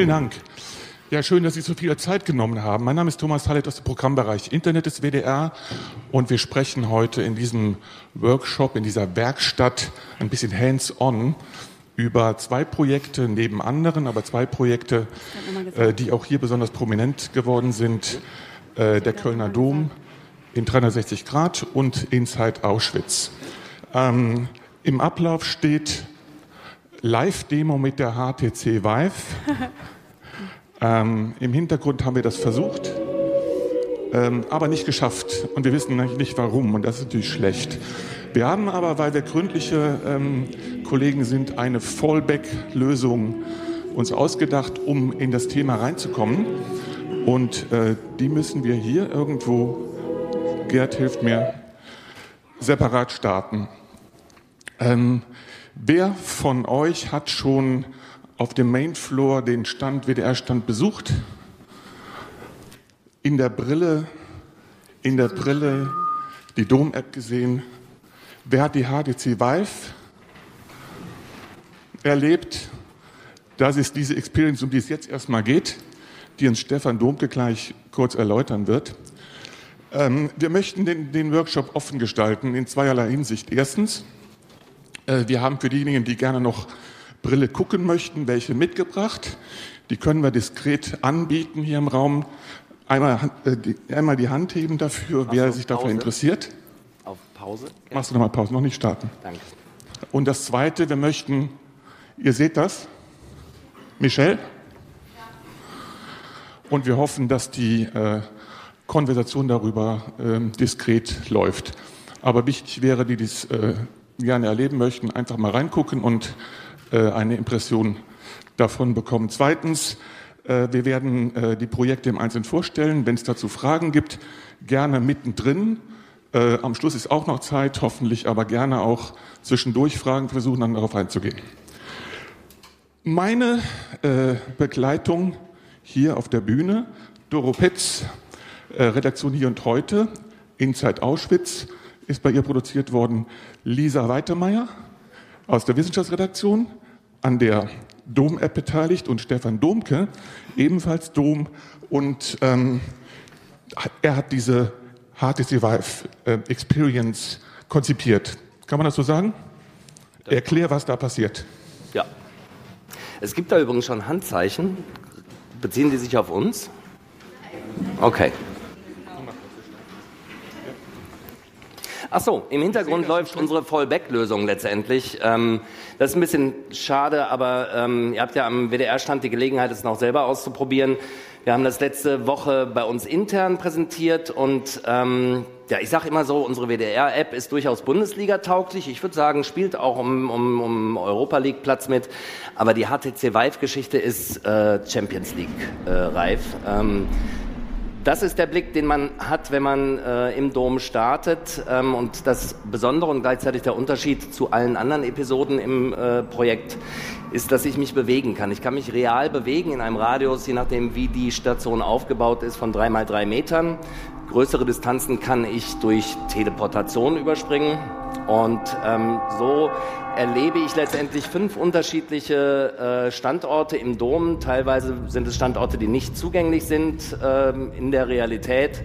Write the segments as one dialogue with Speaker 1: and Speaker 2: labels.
Speaker 1: Vielen Dank. Ja, schön, dass Sie so viel Zeit genommen haben. Mein Name ist Thomas Hallet aus dem Programmbereich Internet des WDR und wir sprechen heute in diesem Workshop, in dieser Werkstatt ein bisschen hands-on über zwei Projekte neben anderen, aber zwei Projekte, äh, die auch hier besonders prominent geworden sind. Äh, der Kölner Dom in 360 Grad und Inside Auschwitz. Ähm, Im Ablauf steht Live-Demo mit der HTC Vive. ähm, Im Hintergrund haben wir das versucht, ähm, aber nicht geschafft. Und wir wissen nicht warum. Und das ist natürlich schlecht. Wir haben aber, weil wir gründliche ähm, Kollegen sind, eine Fallback-Lösung uns ausgedacht, um in das Thema reinzukommen. Und äh, die müssen wir hier irgendwo, Gerd hilft mir, separat starten. Ähm, wer von euch hat schon auf dem Mainfloor den Stand, WDR-Stand besucht? In der Brille, in der Brille die Dom-App gesehen? Wer hat die HDC Vive erlebt? Das ist diese Experience, um die es jetzt erstmal geht, die uns Stefan Domke gleich kurz erläutern wird. Ähm, wir möchten den, den, Workshop offen gestalten in zweierlei Hinsicht. Erstens, wir haben für diejenigen, die gerne noch Brille gucken möchten, welche mitgebracht. Die können wir diskret anbieten hier im Raum. Einmal, äh, die, einmal die Hand heben dafür, Machst wer sich Pause? dafür interessiert.
Speaker 2: Auf Pause?
Speaker 1: Machst du nochmal Pause, noch nicht starten.
Speaker 2: Danke.
Speaker 1: Und das Zweite, wir möchten, ihr seht das, Michelle? Und wir hoffen, dass die äh, Konversation darüber äh, diskret läuft. Aber wichtig wäre, die dies äh, gerne erleben möchten, einfach mal reingucken und äh, eine Impression davon bekommen. Zweitens, äh, wir werden äh, die Projekte im Einzelnen vorstellen. Wenn es dazu Fragen gibt, gerne mittendrin. Am Schluss ist auch noch Zeit, hoffentlich aber gerne auch zwischendurch Fragen versuchen, dann darauf einzugehen. Meine Begleitung hier auf der Bühne, Doro Petz, Redaktion Hier und Heute, Inside Auschwitz, ist bei ihr produziert worden. Lisa Weitemeyer aus der Wissenschaftsredaktion, an der Dom-App beteiligt und Stefan Domke, ebenfalls Dom. Und ähm, er hat diese HTC Vive äh, Experience konzipiert. Kann man das so sagen? Erklär, was da passiert.
Speaker 2: Ja. Es gibt da übrigens schon Handzeichen. Beziehen die sich auf uns? Okay. Ach so, im Hintergrund läuft unsere Fallback-Lösung letztendlich. Ähm, das ist ein bisschen schade, aber ähm, ihr habt ja am WDR-Stand die Gelegenheit, es noch selber auszuprobieren. Wir haben das letzte Woche bei uns intern präsentiert und ähm, ja, ich sage immer so, unsere WDR-App ist durchaus Bundesliga-tauglich. Ich würde sagen, spielt auch um, um, um Europa League-Platz mit. Aber die HTC Vive-Geschichte ist äh, Champions League-reif. Äh, ähm, das ist der Blick, den man hat, wenn man äh, im Dom startet. Ähm, und das Besondere und gleichzeitig der Unterschied zu allen anderen Episoden im äh, Projekt ist, dass ich mich bewegen kann. Ich kann mich real bewegen in einem Radius, je nachdem, wie die Station aufgebaut ist, von drei mal drei Metern. Größere Distanzen kann ich durch Teleportation überspringen. Und ähm, so erlebe ich letztendlich fünf unterschiedliche äh, Standorte im Dom. Teilweise sind es Standorte, die nicht zugänglich sind ähm, in der Realität.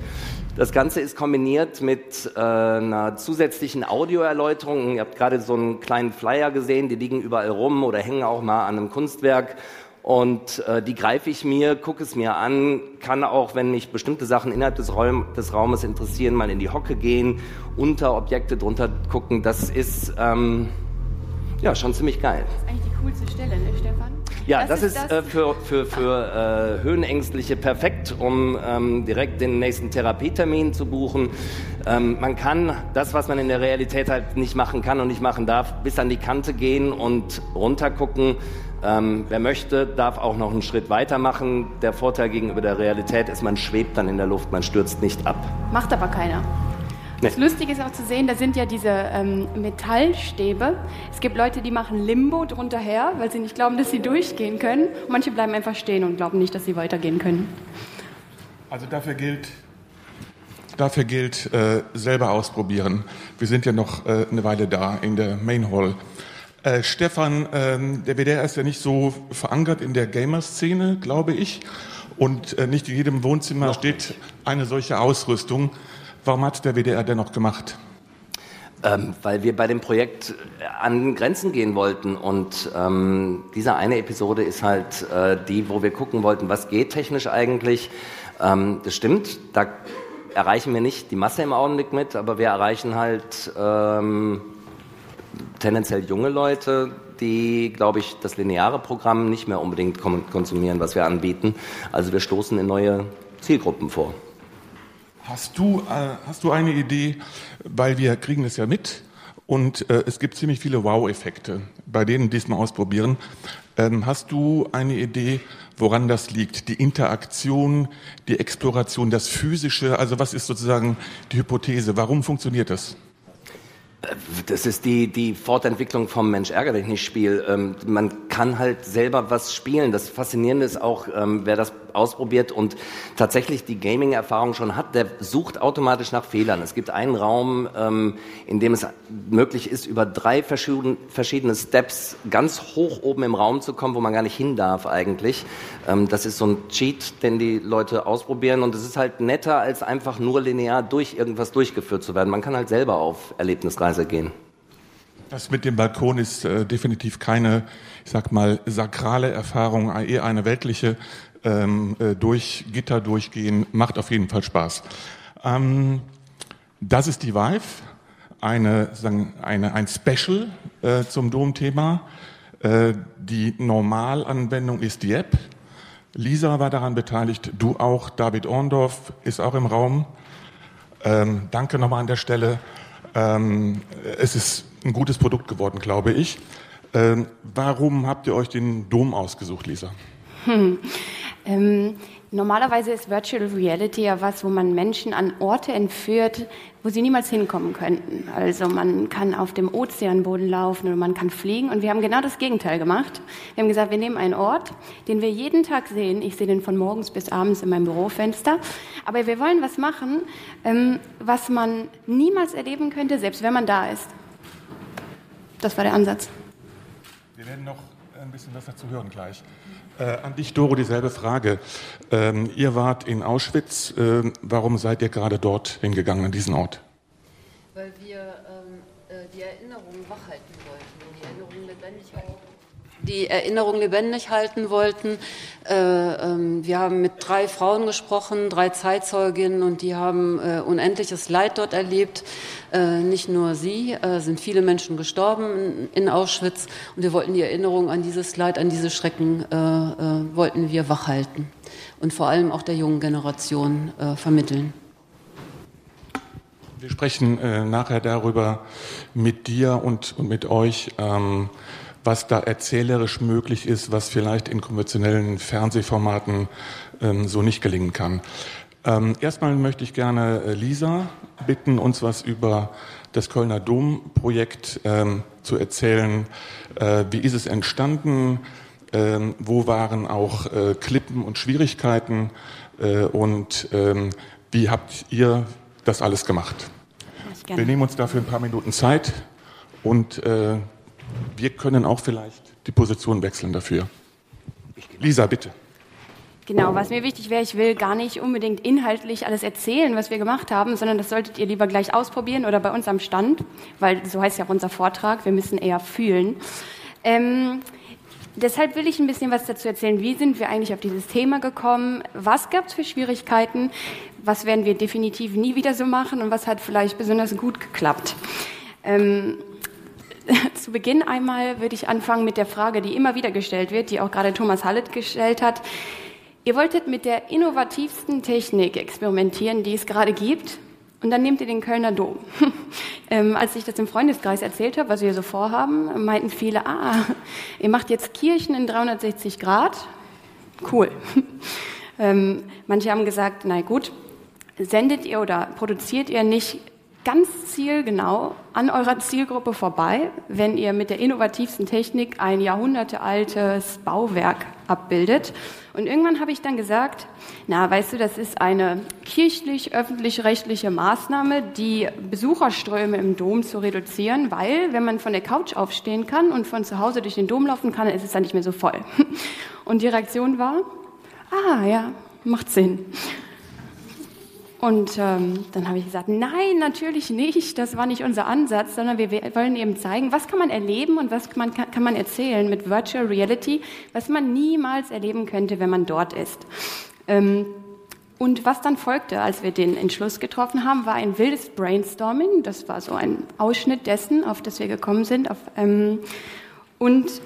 Speaker 2: Das Ganze ist kombiniert mit äh, einer zusätzlichen Audioerläuterung. Ihr habt gerade so einen kleinen Flyer gesehen, die liegen überall rum oder hängen auch mal an einem Kunstwerk. Und äh, die greife ich mir, gucke es mir an, kann auch, wenn mich bestimmte Sachen innerhalb des, Raum, des Raumes interessieren, mal in die Hocke gehen, unter Objekte drunter gucken. Das ist ähm, ja, schon ziemlich geil.
Speaker 3: Das ist eigentlich die coolste Stelle, ne, Stefan?
Speaker 2: Ja, das, das ist, ist das äh, für, für, für äh, Höhenängstliche perfekt, um ähm, direkt den nächsten Therapietermin zu buchen. Ähm, man kann das, was man in der Realität halt nicht machen kann und nicht machen darf, bis an die Kante gehen und runtergucken. Ähm, wer möchte, darf auch noch einen Schritt weitermachen. Der Vorteil gegenüber der Realität ist, man schwebt dann in der Luft, man stürzt nicht ab.
Speaker 3: Macht aber keiner. Nee. Das Lustige ist auch zu sehen, da sind ja diese ähm, Metallstäbe. Es gibt Leute, die machen Limbo drunter her, weil sie nicht glauben, dass sie durchgehen können. Manche bleiben einfach stehen und glauben nicht, dass sie weitergehen können.
Speaker 1: Also dafür gilt, dafür gilt äh, selber ausprobieren. Wir sind ja noch äh, eine Weile da in der Main Hall. Äh, Stefan, ähm, der WDR ist ja nicht so verankert in der Gamer-Szene, glaube ich. Und äh, nicht in jedem Wohnzimmer steht eine solche Ausrüstung. Warum hat der WDR dennoch gemacht?
Speaker 2: Ähm, weil wir bei dem Projekt an Grenzen gehen wollten. Und ähm, diese eine Episode ist halt äh, die, wo wir gucken wollten, was geht technisch eigentlich. Ähm, das stimmt, da erreichen wir nicht die Masse im Augenblick mit, aber wir erreichen halt ähm, tendenziell junge Leute, die, glaube ich, das lineare Programm nicht mehr unbedingt konsumieren, was wir anbieten. Also wir stoßen in neue Zielgruppen vor.
Speaker 1: Hast du, äh, hast du eine Idee, weil wir kriegen das ja mit und äh, es gibt ziemlich viele Wow-Effekte bei denen, die es mal ausprobieren. Ähm, hast du eine Idee, woran das liegt? Die Interaktion, die Exploration, das Physische, also was ist sozusagen die Hypothese? Warum funktioniert das?
Speaker 2: Das ist die, die Fortentwicklung vom Mensch ärger dich nicht Spiel. Ähm, man kann halt selber was spielen. Das Faszinierende ist auch, ähm, wer das ausprobiert und tatsächlich die Gaming-Erfahrung schon hat, der sucht automatisch nach Fehlern. Es gibt einen Raum, ähm, in dem es möglich ist, über drei verschiedene Steps ganz hoch oben im Raum zu kommen, wo man gar nicht hin darf eigentlich. Ähm, das ist so ein Cheat, den die Leute ausprobieren und es ist halt netter, als einfach nur linear durch irgendwas durchgeführt zu werden. Man kann halt selber auf Erlebnisreise gehen.
Speaker 1: Das mit dem Balkon ist äh, definitiv keine, ich sag mal, sakrale Erfahrung, eher eine weltliche ähm, äh, durch Gitter durchgehen, macht auf jeden Fall Spaß. Ähm, das ist die Vive, eine, eine, ein Special äh, zum Domthema. Äh, die Normalanwendung ist die App. Lisa war daran beteiligt, du auch, David Orndorf ist auch im Raum. Ähm, danke nochmal an der Stelle. Ähm, es ist ein gutes Produkt geworden, glaube ich. Ähm, warum habt ihr euch den Dom ausgesucht, Lisa? Hm.
Speaker 3: Ähm, normalerweise ist Virtual Reality ja was, wo man Menschen an Orte entführt, wo sie niemals hinkommen könnten. Also man kann auf dem Ozeanboden laufen oder man kann fliegen. Und wir haben genau das Gegenteil gemacht. Wir haben gesagt, wir nehmen einen Ort, den wir jeden Tag sehen. Ich sehe den von morgens bis abends in meinem Bürofenster. Aber wir wollen was machen, ähm, was man niemals erleben könnte, selbst wenn man da ist. Das war der Ansatz.
Speaker 1: Wir werden noch ein bisschen was dazu hören gleich. Äh, an dich, Doro, dieselbe Frage. Ähm, ihr wart in Auschwitz. Äh, warum seid ihr gerade dort hingegangen, an diesen Ort?
Speaker 4: Weil wir ähm, äh, die Erinnerung wachhalten wollten, die Erinnerung lebendig halten die Erinnerung lebendig halten wollten. Äh, ähm, wir haben mit drei Frauen gesprochen, drei Zeitzeuginnen, und die haben äh, unendliches Leid dort erlebt. Äh, nicht nur sie, äh, sind viele Menschen gestorben in, Auschwitz. Und wir wollten die Erinnerung an dieses Leid, an diese Schrecken, äh, äh, wollten wir wachhalten und vor allem auch der jungen Generation vermitteln.
Speaker 1: Wir sprechen nachher darüber mit dir und, und mit euch. Ähm, was da erzählerisch möglich ist, was vielleicht in konventionellen Fernsehformaten ähm, so nicht gelingen kann. Ähm, erstmal möchte ich gerne äh, Lisa bitten, uns was über das Kölner Domprojekt ähm, zu erzählen. Äh, wie ist es entstanden? Ähm, wo waren auch äh, Klippen und Schwierigkeiten? Äh, und ähm, wie habt ihr das alles gemacht? Wir nehmen uns dafür ein paar Minuten Zeit und äh, wir können auch vielleicht die Position wechseln dafür. Lisa, bitte.
Speaker 3: Genau, was mir wichtig wäre, ich will gar nicht unbedingt inhaltlich alles erzählen, was wir gemacht haben, sondern das solltet ihr lieber gleich ausprobieren oder bei uns am Stand, weil so heißt ja auch unser Vortrag, wir müssen eher fühlen. Ähm, deshalb will ich ein bisschen was dazu erzählen, wie sind wir eigentlich auf dieses Thema gekommen, was gab es für Schwierigkeiten, was werden wir definitiv nie wieder so machen und was hat vielleicht besonders gut geklappt. Ähm, zu Beginn einmal würde ich anfangen mit der Frage, die immer wieder gestellt wird, die auch gerade Thomas Hallet gestellt hat. Ihr wolltet mit der innovativsten Technik experimentieren, die es gerade gibt, und dann nehmt ihr den Kölner Dom. ähm, als ich das im Freundeskreis erzählt habe, was wir so vorhaben, meinten viele, ah, ihr macht jetzt Kirchen in 360 Grad. Cool. ähm, manche haben gesagt, na gut, sendet ihr oder produziert ihr nicht ganz zielgenau an eurer Zielgruppe vorbei, wenn ihr mit der innovativsten Technik ein jahrhundertealtes Bauwerk abbildet. Und irgendwann habe ich dann gesagt, na, weißt du, das ist eine kirchlich-öffentlich-rechtliche Maßnahme, die Besucherströme im Dom zu reduzieren, weil wenn man von der Couch aufstehen kann und von zu Hause durch den Dom laufen kann, dann ist es dann nicht mehr so voll. Und die Reaktion war, ah ja, macht Sinn. Und ähm, dann habe ich gesagt, nein, natürlich nicht, das war nicht unser Ansatz, sondern wir wollen eben zeigen, was kann man erleben und was kann, kann man erzählen mit Virtual Reality, was man niemals erleben könnte, wenn man dort ist. Ähm, und was dann folgte, als wir den Entschluss getroffen haben, war ein wildes Brainstorming. Das war so ein Ausschnitt dessen, auf das wir gekommen sind. Auf, ähm, und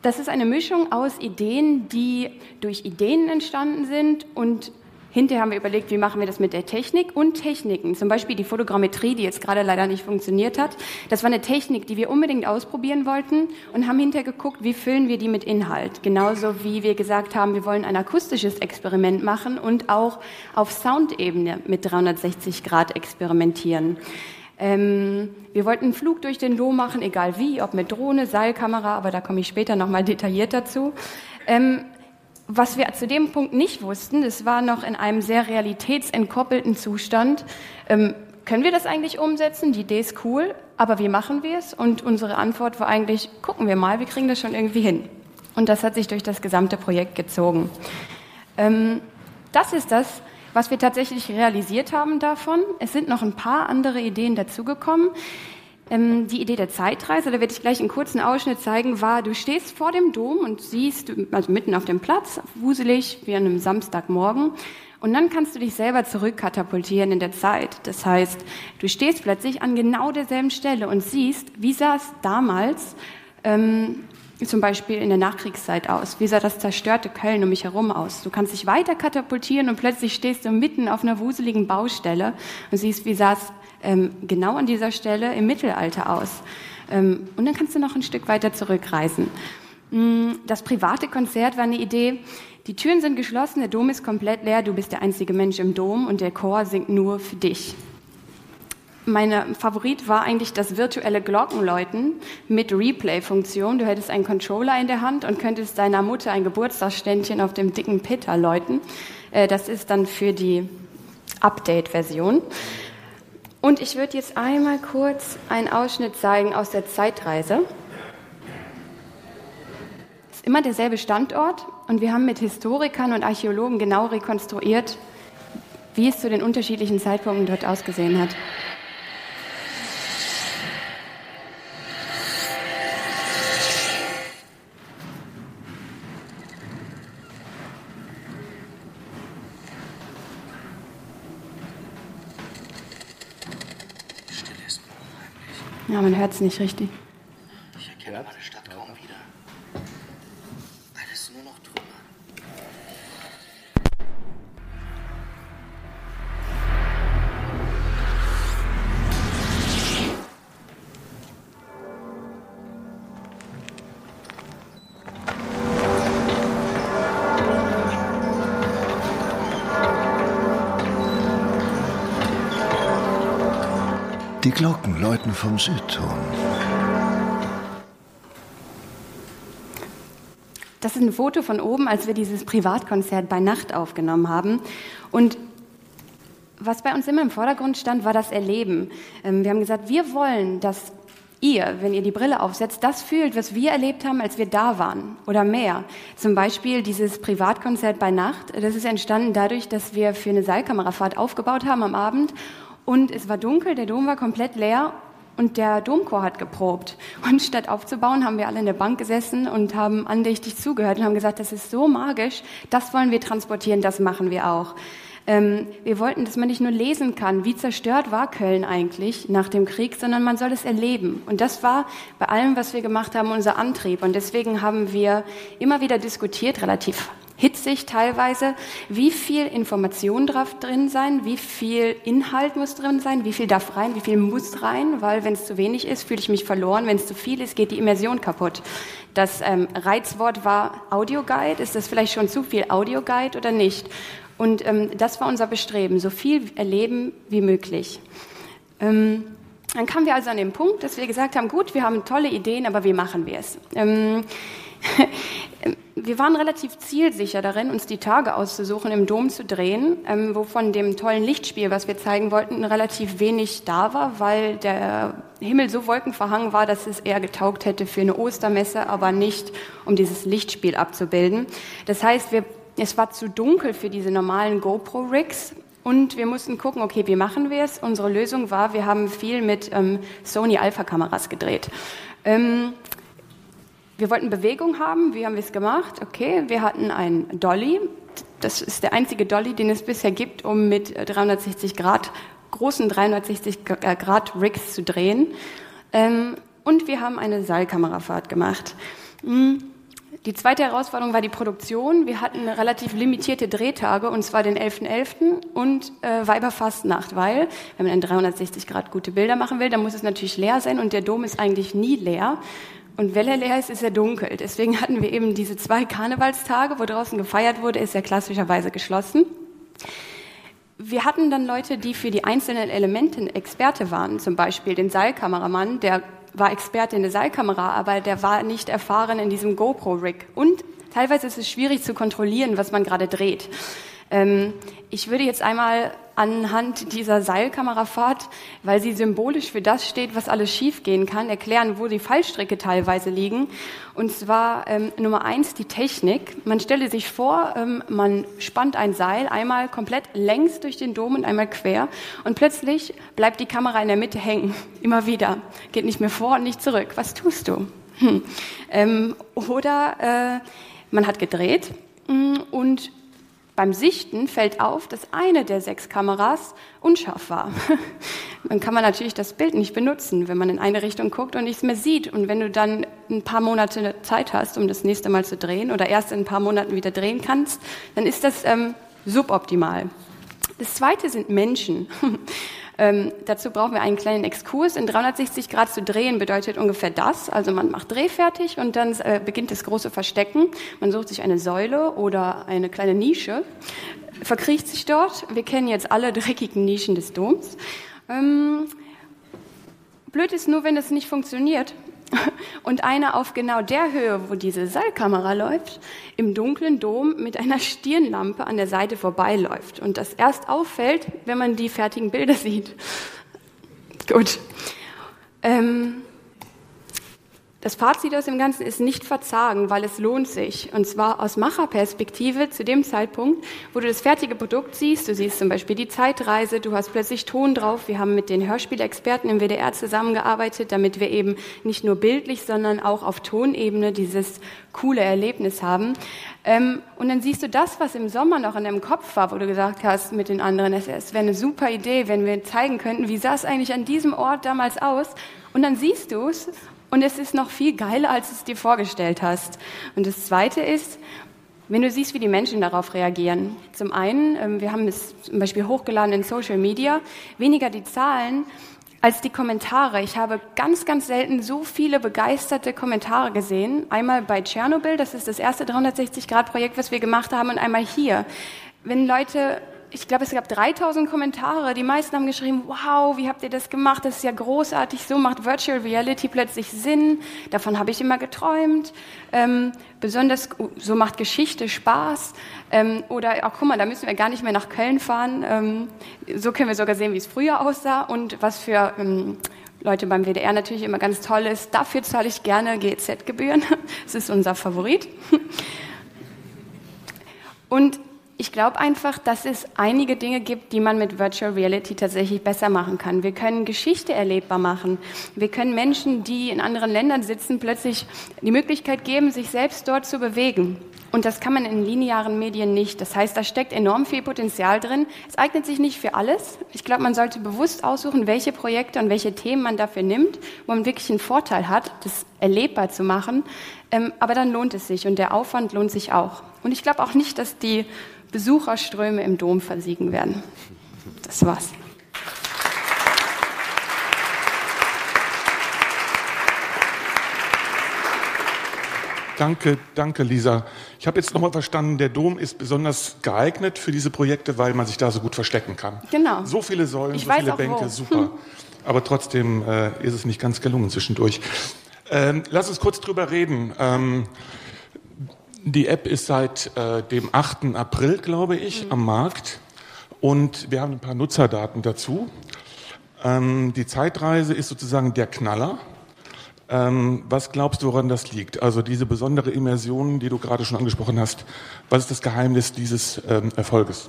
Speaker 3: das ist eine Mischung aus Ideen, die durch Ideen entstanden sind und Hinterher haben wir überlegt, wie machen wir das mit der Technik und Techniken. Zum Beispiel die Fotogrammetrie, die jetzt gerade leider nicht funktioniert hat. Das war eine Technik, die wir unbedingt ausprobieren wollten und haben hinterher geguckt, wie füllen wir die mit Inhalt. Genauso wie wir gesagt haben, wir wollen ein akustisches Experiment machen und auch auf Soundebene mit 360 Grad experimentieren. Ähm, wir wollten einen Flug durch den Dom machen, egal wie, ob mit Drohne, Seilkamera, aber da komme ich später nochmal detailliert dazu. Ähm, was wir zu dem Punkt nicht wussten, es war noch in einem sehr realitätsentkoppelten Zustand. Ähm, können wir das eigentlich umsetzen? Die Idee ist cool, aber wie machen wir es? Und unsere Antwort war eigentlich, gucken wir mal, wir kriegen das schon irgendwie hin. Und das hat sich durch das gesamte Projekt gezogen. Ähm, das ist das, was wir tatsächlich realisiert haben davon. Es sind noch ein paar andere Ideen dazugekommen. Ähm, die Idee der Zeitreise, da werde ich gleich einen kurzen Ausschnitt zeigen, war, du stehst vor dem Dom und siehst, also mitten auf dem Platz, wuselig, wie an einem Samstagmorgen, und dann kannst du dich selber zurückkatapultieren in der Zeit. Das heißt, du stehst plötzlich an genau derselben Stelle und siehst, wie sah es damals ähm, zum Beispiel in der Nachkriegszeit aus? Wie sah das zerstörte Köln um mich herum aus? Du kannst dich weiter katapultieren und plötzlich stehst du mitten auf einer wuseligen Baustelle und siehst, wie sah es ähm, genau an dieser Stelle im Mittelalter aus. Ähm, und dann kannst du noch ein Stück weiter zurückreisen. Mm, das private Konzert war eine Idee. Die Türen sind geschlossen, der Dom ist komplett leer, du bist der einzige Mensch im Dom und der Chor singt nur für dich. Mein Favorit war eigentlich das virtuelle Glockenläuten mit Replay-Funktion. Du hättest einen Controller in der Hand und könntest deiner Mutter ein Geburtstagsständchen auf dem dicken Peter läuten. Äh, das ist dann für die Update-Version. Und ich würde jetzt einmal kurz einen Ausschnitt zeigen aus der Zeitreise. Es ist immer derselbe Standort und wir haben mit Historikern und Archäologen genau rekonstruiert, wie es zu den unterschiedlichen Zeitpunkten dort ausgesehen hat. Man hört es nicht richtig.
Speaker 5: Ich erkenne meine Stadt Glocken läuten vom Südturm.
Speaker 3: Das ist ein Foto von oben, als wir dieses Privatkonzert bei Nacht aufgenommen haben. Und was bei uns immer im Vordergrund stand, war das Erleben. Ähm, wir haben gesagt, wir wollen, dass ihr, wenn ihr die Brille aufsetzt, das fühlt, was wir erlebt haben, als wir da waren oder mehr. Zum Beispiel dieses Privatkonzert bei Nacht. Das ist entstanden dadurch, dass wir für eine Seilkamerafahrt aufgebaut haben am Abend und es war dunkel, der Dom war komplett leer und der Domchor hat geprobt. Und statt aufzubauen, haben wir alle in der Bank gesessen und haben andächtig zugehört und haben gesagt, das ist so magisch, das wollen wir transportieren, das machen wir auch. Ähm, wir wollten, dass man nicht nur lesen kann, wie zerstört war Köln eigentlich nach dem Krieg, sondern man soll es erleben. Und das war bei allem, was wir gemacht haben, unser Antrieb. Und deswegen haben wir immer wieder diskutiert, relativ hitzig teilweise. Wie viel Information darf drin sein? Wie viel Inhalt muss drin sein? Wie viel darf rein? Wie viel muss rein? Weil wenn es zu wenig ist, fühle ich mich verloren. Wenn es zu viel ist, geht die Immersion kaputt. Das ähm, Reizwort war Audioguide. Ist das vielleicht schon zu viel Audioguide oder nicht? Und ähm, das war unser Bestreben, so viel erleben wie möglich. Ähm, dann kamen wir also an den Punkt, dass wir gesagt haben, gut, wir haben tolle Ideen, aber wie machen wir es? Wir waren relativ zielsicher darin, uns die Tage auszusuchen, im Dom zu drehen, ähm, wo von dem tollen Lichtspiel, was wir zeigen wollten, relativ wenig da war, weil der Himmel so wolkenverhangen war, dass es eher getaugt hätte für eine Ostermesse, aber nicht, um dieses Lichtspiel abzubilden. Das heißt, wir, es war zu dunkel für diese normalen GoPro-Rigs und wir mussten gucken, okay, wie machen wir es? Unsere Lösung war, wir haben viel mit ähm, Sony Alpha-Kameras gedreht. Ähm, wir wollten Bewegung haben. Wie haben wir es gemacht? Okay, wir hatten einen Dolly. Das ist der einzige Dolly, den es bisher gibt, um mit 360 Grad, großen 360 Grad Rigs zu drehen. Ähm, und wir haben eine Seilkamerafahrt gemacht. Hm. Die zweite Herausforderung war die Produktion. Wir hatten relativ limitierte Drehtage, und zwar den 11.11. .11. und äh, Weiberfastnacht, weil, wenn man in 360 Grad gute Bilder machen will, dann muss es natürlich leer sein und der Dom ist eigentlich nie leer. Und weil er leer ist, ist er dunkel. Deswegen hatten wir eben diese zwei Karnevalstage, wo draußen gefeiert wurde, ist er klassischerweise geschlossen. Wir hatten dann Leute, die für die einzelnen Elemente Experte waren, zum Beispiel den Seilkameramann, der war Experte in der Seilkamera, aber der war nicht erfahren in diesem GoPro-Rig. Und teilweise ist es schwierig zu kontrollieren, was man gerade dreht. Ähm, ich würde jetzt einmal anhand dieser Seilkamerafahrt, weil sie symbolisch für das steht, was alles schiefgehen kann, erklären, wo die Fallstricke teilweise liegen. Und zwar ähm, Nummer eins die Technik. Man stelle sich vor, ähm, man spannt ein Seil einmal komplett längs durch den Dom und einmal quer und plötzlich bleibt die Kamera in der Mitte hängen. Immer wieder. Geht nicht mehr vor und nicht zurück. Was tust du? Hm. Ähm, oder äh, man hat gedreht mm, und beim Sichten fällt auf, dass eine der sechs Kameras unscharf war. Dann kann man natürlich das Bild nicht benutzen, wenn man in eine Richtung guckt und nichts mehr sieht. Und wenn du dann ein paar Monate Zeit hast, um das nächste Mal zu drehen oder erst in ein paar Monaten wieder drehen kannst, dann ist das ähm, suboptimal. Das zweite sind Menschen. Ähm, dazu brauchen wir einen kleinen Exkurs. In 360 Grad zu drehen bedeutet ungefähr das. Also man macht Dreh fertig und dann äh, beginnt das große Verstecken. Man sucht sich eine Säule oder eine kleine Nische, verkriecht sich dort. Wir kennen jetzt alle dreckigen Nischen des Doms. Ähm, blöd ist nur, wenn es nicht funktioniert und einer auf genau der Höhe, wo diese Seilkamera läuft, im dunklen Dom mit einer Stirnlampe an der Seite vorbeiläuft und das erst auffällt, wenn man die fertigen Bilder sieht. Gut. Ähm, das Fazit aus dem Ganzen ist nicht verzagen, weil es lohnt sich. Und zwar aus Macherperspektive zu dem Zeitpunkt, wo du das fertige Produkt siehst. Du siehst zum Beispiel die Zeitreise, du hast plötzlich Ton drauf. Wir haben mit den Hörspielexperten im WDR zusammengearbeitet, damit wir eben nicht nur bildlich, sondern auch auf Tonebene dieses coole Erlebnis haben. Ähm, und dann siehst du das, was im Sommer noch in deinem Kopf war, wo du gesagt hast mit den anderen, es wäre eine super Idee, wenn wir zeigen könnten, wie sah es eigentlich an diesem Ort damals aus. Und dann siehst du es und es ist noch viel geiler, als du es dir vorgestellt hast. Und das Zweite ist, wenn du siehst, wie die Menschen darauf reagieren. Zum einen, ähm, wir haben es zum Beispiel hochgeladen in Social Media, weniger die Zahlen als die Kommentare. Ich habe ganz, ganz selten so viele begeisterte Kommentare gesehen. Einmal bei Tschernobyl, das ist das erste 360-Grad-Projekt, was wir gemacht haben, und einmal hier. Wenn Leute ich glaube, es gab 3000 Kommentare. Die meisten haben geschrieben, wow, wie habt ihr das gemacht? Das ist ja großartig. So macht Virtual Reality plötzlich Sinn. Davon habe ich immer geträumt. Ähm, besonders so macht Geschichte Spaß. Ähm, oder auch, guck mal, da müssen wir gar nicht mehr nach Köln fahren. Ähm, so können wir sogar sehen, wie es früher aussah und was für ähm, Leute beim WDR natürlich immer ganz toll ist. Dafür zahle ich gerne GZ-Gebühren. Das ist unser Favorit. Und ich glaube einfach, dass es einige Dinge gibt, die man mit Virtual Reality tatsächlich besser machen kann. Wir können Geschichte erlebbar machen. Wir können Menschen, die in anderen Ländern sitzen, plötzlich die Möglichkeit geben, sich selbst dort zu bewegen. Und das kann man in linearen Medien nicht. Das heißt, da steckt enorm viel Potenzial drin. Es eignet sich nicht für alles. Ich glaube, man sollte bewusst aussuchen, welche Projekte und welche Themen man dafür nimmt, wo man wirklich einen Vorteil hat, das erlebbar zu machen. Ähm, aber dann lohnt es sich und der Aufwand lohnt sich auch. Und ich glaube auch nicht, dass die Besucherströme im Dom versiegen werden. Das war's.
Speaker 1: Danke, danke, Lisa. Ich habe jetzt nochmal verstanden, der Dom ist besonders geeignet für diese Projekte, weil man sich da so gut verstecken kann.
Speaker 3: Genau.
Speaker 1: So viele Säulen,
Speaker 3: Ich
Speaker 1: so viele Bänke,
Speaker 3: wo.
Speaker 1: super. Aber trotzdem äh, ist es nicht ganz gelungen zwischendurch. Ähm, lass uns kurz drüber reden. Ähm, die App ist seit äh, dem 8. April, glaube ich, am Markt. Und wir haben ein paar Nutzerdaten dazu. Ähm, die Zeitreise ist sozusagen der Knaller. Ähm, was glaubst du, woran das liegt? Also diese besondere Immersion, die du gerade schon angesprochen hast. Was ist das Geheimnis dieses ähm, Erfolges?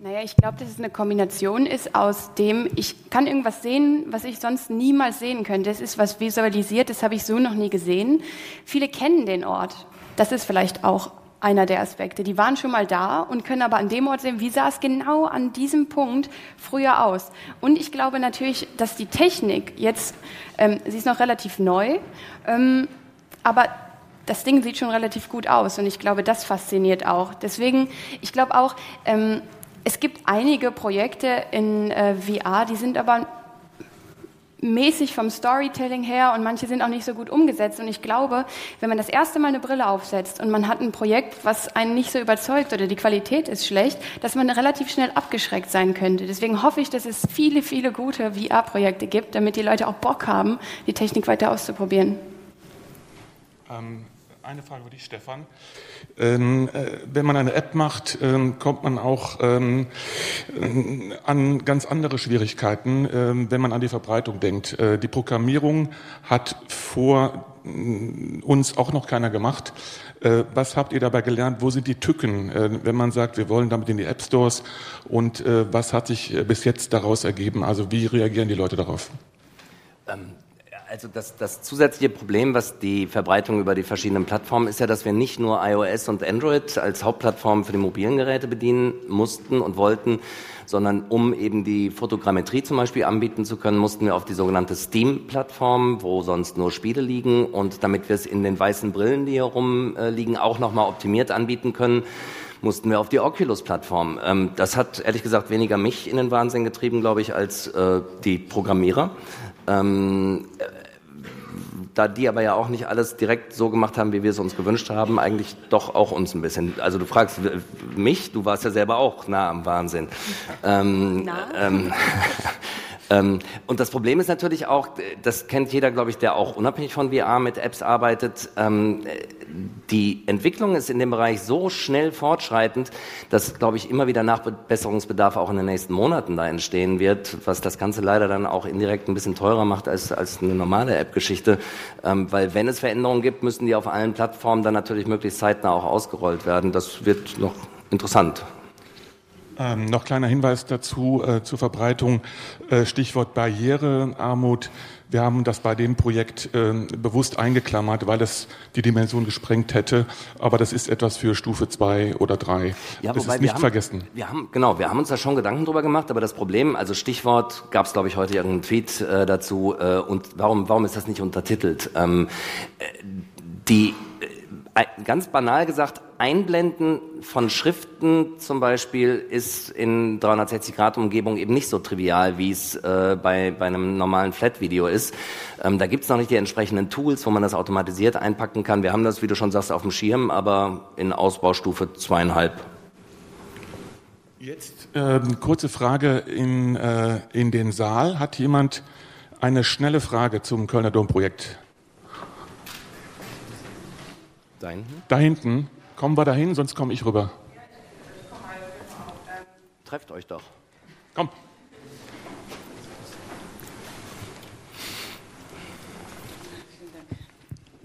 Speaker 3: Naja, ich glaube, dass es eine Kombination ist aus dem, ich kann irgendwas sehen, was ich sonst niemals sehen könnte. Es ist was visualisiert, das habe ich so noch nie gesehen. Viele kennen den Ort. Das ist vielleicht auch einer der Aspekte. Die waren schon mal da und können aber an dem Ort sehen, wie sah es genau an diesem Punkt früher aus. Und ich glaube natürlich, dass die Technik jetzt, ähm, sie ist noch relativ neu, ähm, aber das Ding sieht schon relativ gut aus und ich glaube, das fasziniert auch. Deswegen, ich glaube auch, ähm, es gibt einige Projekte in äh, VR, die sind aber mäßig vom Storytelling her und manche sind auch nicht so gut umgesetzt. Und ich glaube, wenn man das erste Mal eine Brille aufsetzt und man hat ein Projekt, was einen nicht so überzeugt oder die Qualität ist schlecht, dass man relativ schnell abgeschreckt sein könnte. Deswegen hoffe ich, dass es viele, viele gute VR-Projekte gibt, damit die Leute auch Bock haben, die Technik weiter auszuprobieren.
Speaker 1: Ähm, eine Frage für dich, Stefan. Ähm, äh, wenn man eine App macht, ähm, kommt man auch ähm, äh, an ganz andere Schwierigkeiten, ähm, wenn man an die Verbreitung denkt. Äh, die Programmierung hat vor äh, uns auch noch keiner gemacht. Äh, was habt ihr dabei gelernt? Wo sind die Tücken, äh, wenn man sagt, wir wollen damit in die App Stores? Und äh, was hat sich bis jetzt daraus ergeben? Also wie reagieren die Leute darauf?
Speaker 2: Also das, das zusätzliche Problem, was die Verbreitung über die verschiedenen Plattformen ist ja, dass wir nicht nur iOS und Android als Hauptplattform für die mobilen Geräte bedienen mussten und wollten, sondern um eben die Fotogrammetrie zum Beispiel anbieten zu können, mussten wir auf die sogenannte Steam-Plattform, wo sonst nur Spiele liegen und damit wir es in den weißen Brillen, die hier rumliegen, auch nochmal optimiert anbieten können, mussten wir auf die Oculus-Plattform. Ähm, das hat ehrlich gesagt weniger mich in den Wahnsinn getrieben, glaube ich, als äh, die Programmierer. Ähm, da die aber ja auch nicht alles direkt so gemacht haben, wie wir es uns gewünscht haben, eigentlich doch auch uns ein bisschen. Also du fragst mich, du warst ja selber auch nah am Wahnsinn. Ähm,
Speaker 3: Nah?
Speaker 2: ähm, ähm, und das Problem ist natürlich auch, das kennt jeder, glaube ich, der auch unabhängig von VR mit Apps arbeitet. Ähm, die Entwicklung ist in dem Bereich so schnell fortschreitend, dass, glaube ich, immer wieder Nachbesserungsbedarf auch in den nächsten Monaten da entstehen wird, was das Ganze leider dann auch indirekt ein bisschen teurer macht als, als eine normale App-Geschichte. Ähm, weil wenn es Veränderungen gibt, müssen die auf allen Plattformen dann natürlich möglichst zeitnah auch ausgerollt werden. Das wird noch interessant.
Speaker 1: Ähm, noch kleiner Hinweis dazu äh, zur Verbreitung. Äh, Stichwort Barrierearmut. Wir haben das bei dem Projekt äh, bewusst eingeklammert, weil es die Dimension gesprengt hätte. Aber das ist etwas für Stufe zwei oder drei. das ist nicht
Speaker 2: haben,
Speaker 1: vergessen.
Speaker 2: Wir haben, genau, wir haben uns da schon Gedanken drüber gemacht, aber das Problem, also Stichwort, gab es glaube ich heute irgendeinen Tweet äh, dazu äh, und warum, warum ist das nicht untertitelt? Ähm, äh, die, ganz banal gesagt, Einblenden von Schriften zum Beispiel ist in 360-Grad-Umgebung eben nicht so trivial, wie es äh, bei, bei einem normalen Flat-Video ist. Ähm, da gibt es noch nicht die entsprechenden Tools, wo man das automatisiert einpacken kann. Wir haben das, wie du schon sagst, auf dem Schirm, aber in Ausbaustufe zweieinhalb.
Speaker 1: Jetzt ähm, kurze Frage in, äh, in den Saal. Hat jemand eine schnelle Frage zum Kölner Domprojekt?
Speaker 2: Da hinten?
Speaker 1: Da hinten. Kommen wir dahin, sonst komme ich rüber.
Speaker 2: Trefft euch doch.
Speaker 1: Komm.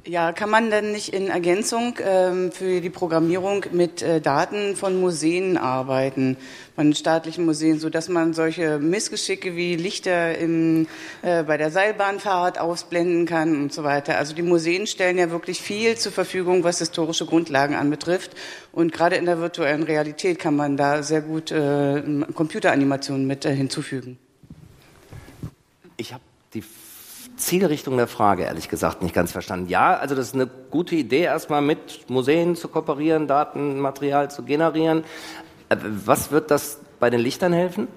Speaker 6: Ja, kann man denn nicht in Ergänzung ähm, für die Programmierung mit äh, Daten von Museen arbeiten, von staatlichen Museen, so dass man solche Missgeschicke wie Lichter im, äh, bei der Seilbahnfahrt ausblenden kann und so weiter. Also die Museen stellen ja wirklich viel zur Verfügung, was historische Grundlagen anbetrifft. Und gerade in der virtuellen Realität kann man da sehr gut äh, Computeranimationen mit äh, hinzufügen.
Speaker 2: Ich habe die Zielrichtung der Frage, ehrlich gesagt, nicht ganz verstanden. Ja, also das ist eine gute Idee, erstmal mit Museen zu kooperieren, Datenmaterial zu generieren. Äh, was wird das bei den Lichtern helfen?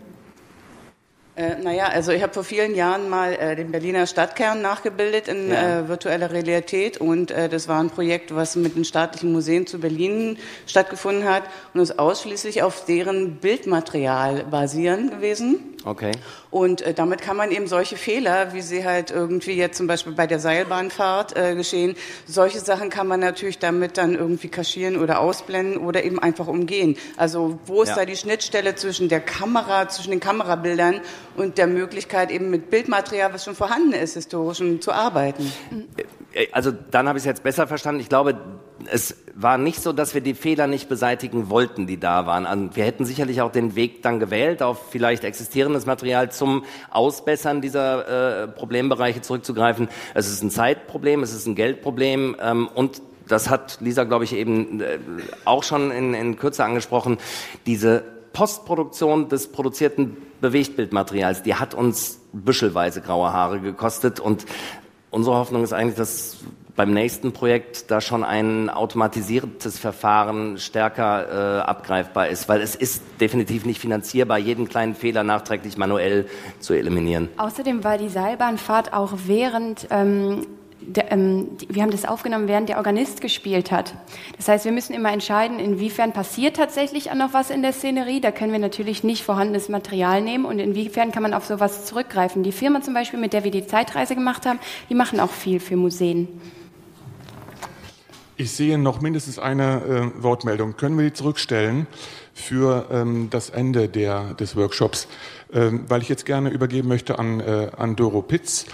Speaker 6: Äh, naja, also ich habe vor vielen Jahren mal äh, den Berliner Stadtkern nachgebildet in ja. äh, virtueller Realität und äh, das war ein Projekt, was mit den staatlichen Museen zu Berlin stattgefunden hat und ist ausschließlich auf deren Bildmaterial basierend gewesen.
Speaker 2: Okay.
Speaker 6: Und äh, damit kann man eben solche Fehler, wie sie halt irgendwie jetzt zum Beispiel bei der Seilbahnfahrt äh, geschehen, solche Sachen kann man natürlich damit dann irgendwie kaschieren oder ausblenden oder eben einfach umgehen. Also wo ist ja. da die Schnittstelle zwischen der Kamera, zwischen den Kamerabildern und der Möglichkeit eben mit Bildmaterial, was schon vorhanden ist, historisch zu arbeiten?
Speaker 2: Äh, also dann habe ich es jetzt besser verstanden. Ich glaube, es war nicht so, dass wir die Fehler nicht beseitigen wollten, die da waren. Also wir hätten sicherlich auch den Weg dann gewählt, auf vielleicht existierendes Material zum Ausbessern dieser äh, Problembereiche zurückzugreifen. Es ist ein Zeitproblem, es ist ein Geldproblem ähm, und das hat Lisa, glaube ich, eben äh, auch schon in, in Kürze angesprochen, diese Postproduktion des produzierten Bewegtbildmaterials, die hat uns büschelweise graue Haare gekostet und unsere Hoffnung ist eigentlich, dass beim nächsten Projekt da schon ein automatisiertes Verfahren stärker äh, abgreifbar ist, weil es ist definitiv nicht finanzierbar, jeden kleinen Fehler nachträglich manuell zu eliminieren.
Speaker 3: Außerdem war die Seilbahnfahrt auch während ähm, der, ähm, wir haben das aufgenommen, während der Organist gespielt hat. Das heißt, wir müssen immer entscheiden, inwiefern passiert tatsächlich noch was in der Szenerie. Da können wir natürlich nicht vorhandenes Material nehmen und inwiefern kann man auf sowas zurückgreifen. Die Firma zum Beispiel, mit der wir die Zeitreise gemacht haben, die machen auch viel für Museen.
Speaker 1: Ich sehe noch mindestens eine äh, Wortmeldung. Können wir die zurückstellen für ähm, das Ende der, des Workshops? Ähm, weil ich jetzt gerne übergeben möchte an, äh, an Doro Pitz.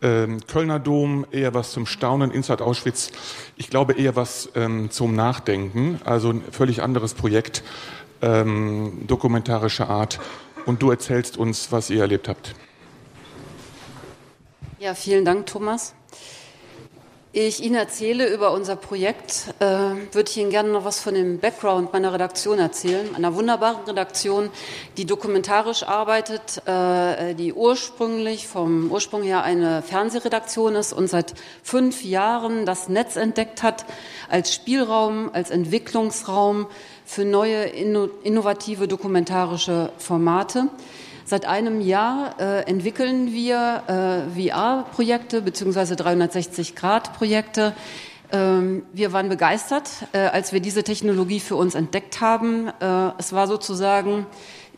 Speaker 1: Ähm, Kölner Dom eher was zum Staunen, Inside Auschwitz, ich glaube eher was ähm, zum Nachdenken, also ein völlig anderes Projekt, ähm, dokumentarische Art. Und du erzählst uns, was ihr erlebt habt.
Speaker 4: Ja, vielen Dank, Thomas ich Ihnen erzähle über unser Projekt, äh, würde ich Ihnen gerne noch was von dem Background meiner Redaktion erzählen. Einer wunderbaren Redaktion, die dokumentarisch arbeitet, äh, die ursprünglich vom Ursprung her eine Fernsehredaktion ist und seit fünf Jahren das Netz entdeckt hat als Spielraum, als Entwicklungsraum für neue innovative dokumentarische Formate. Seit einem Jahr äh, entwickeln wir äh, VR-Projekte bzw. 360-Grad-Projekte. Ähm, wir waren begeistert, äh, als wir diese Technologie für uns entdeckt haben. Äh, es war sozusagen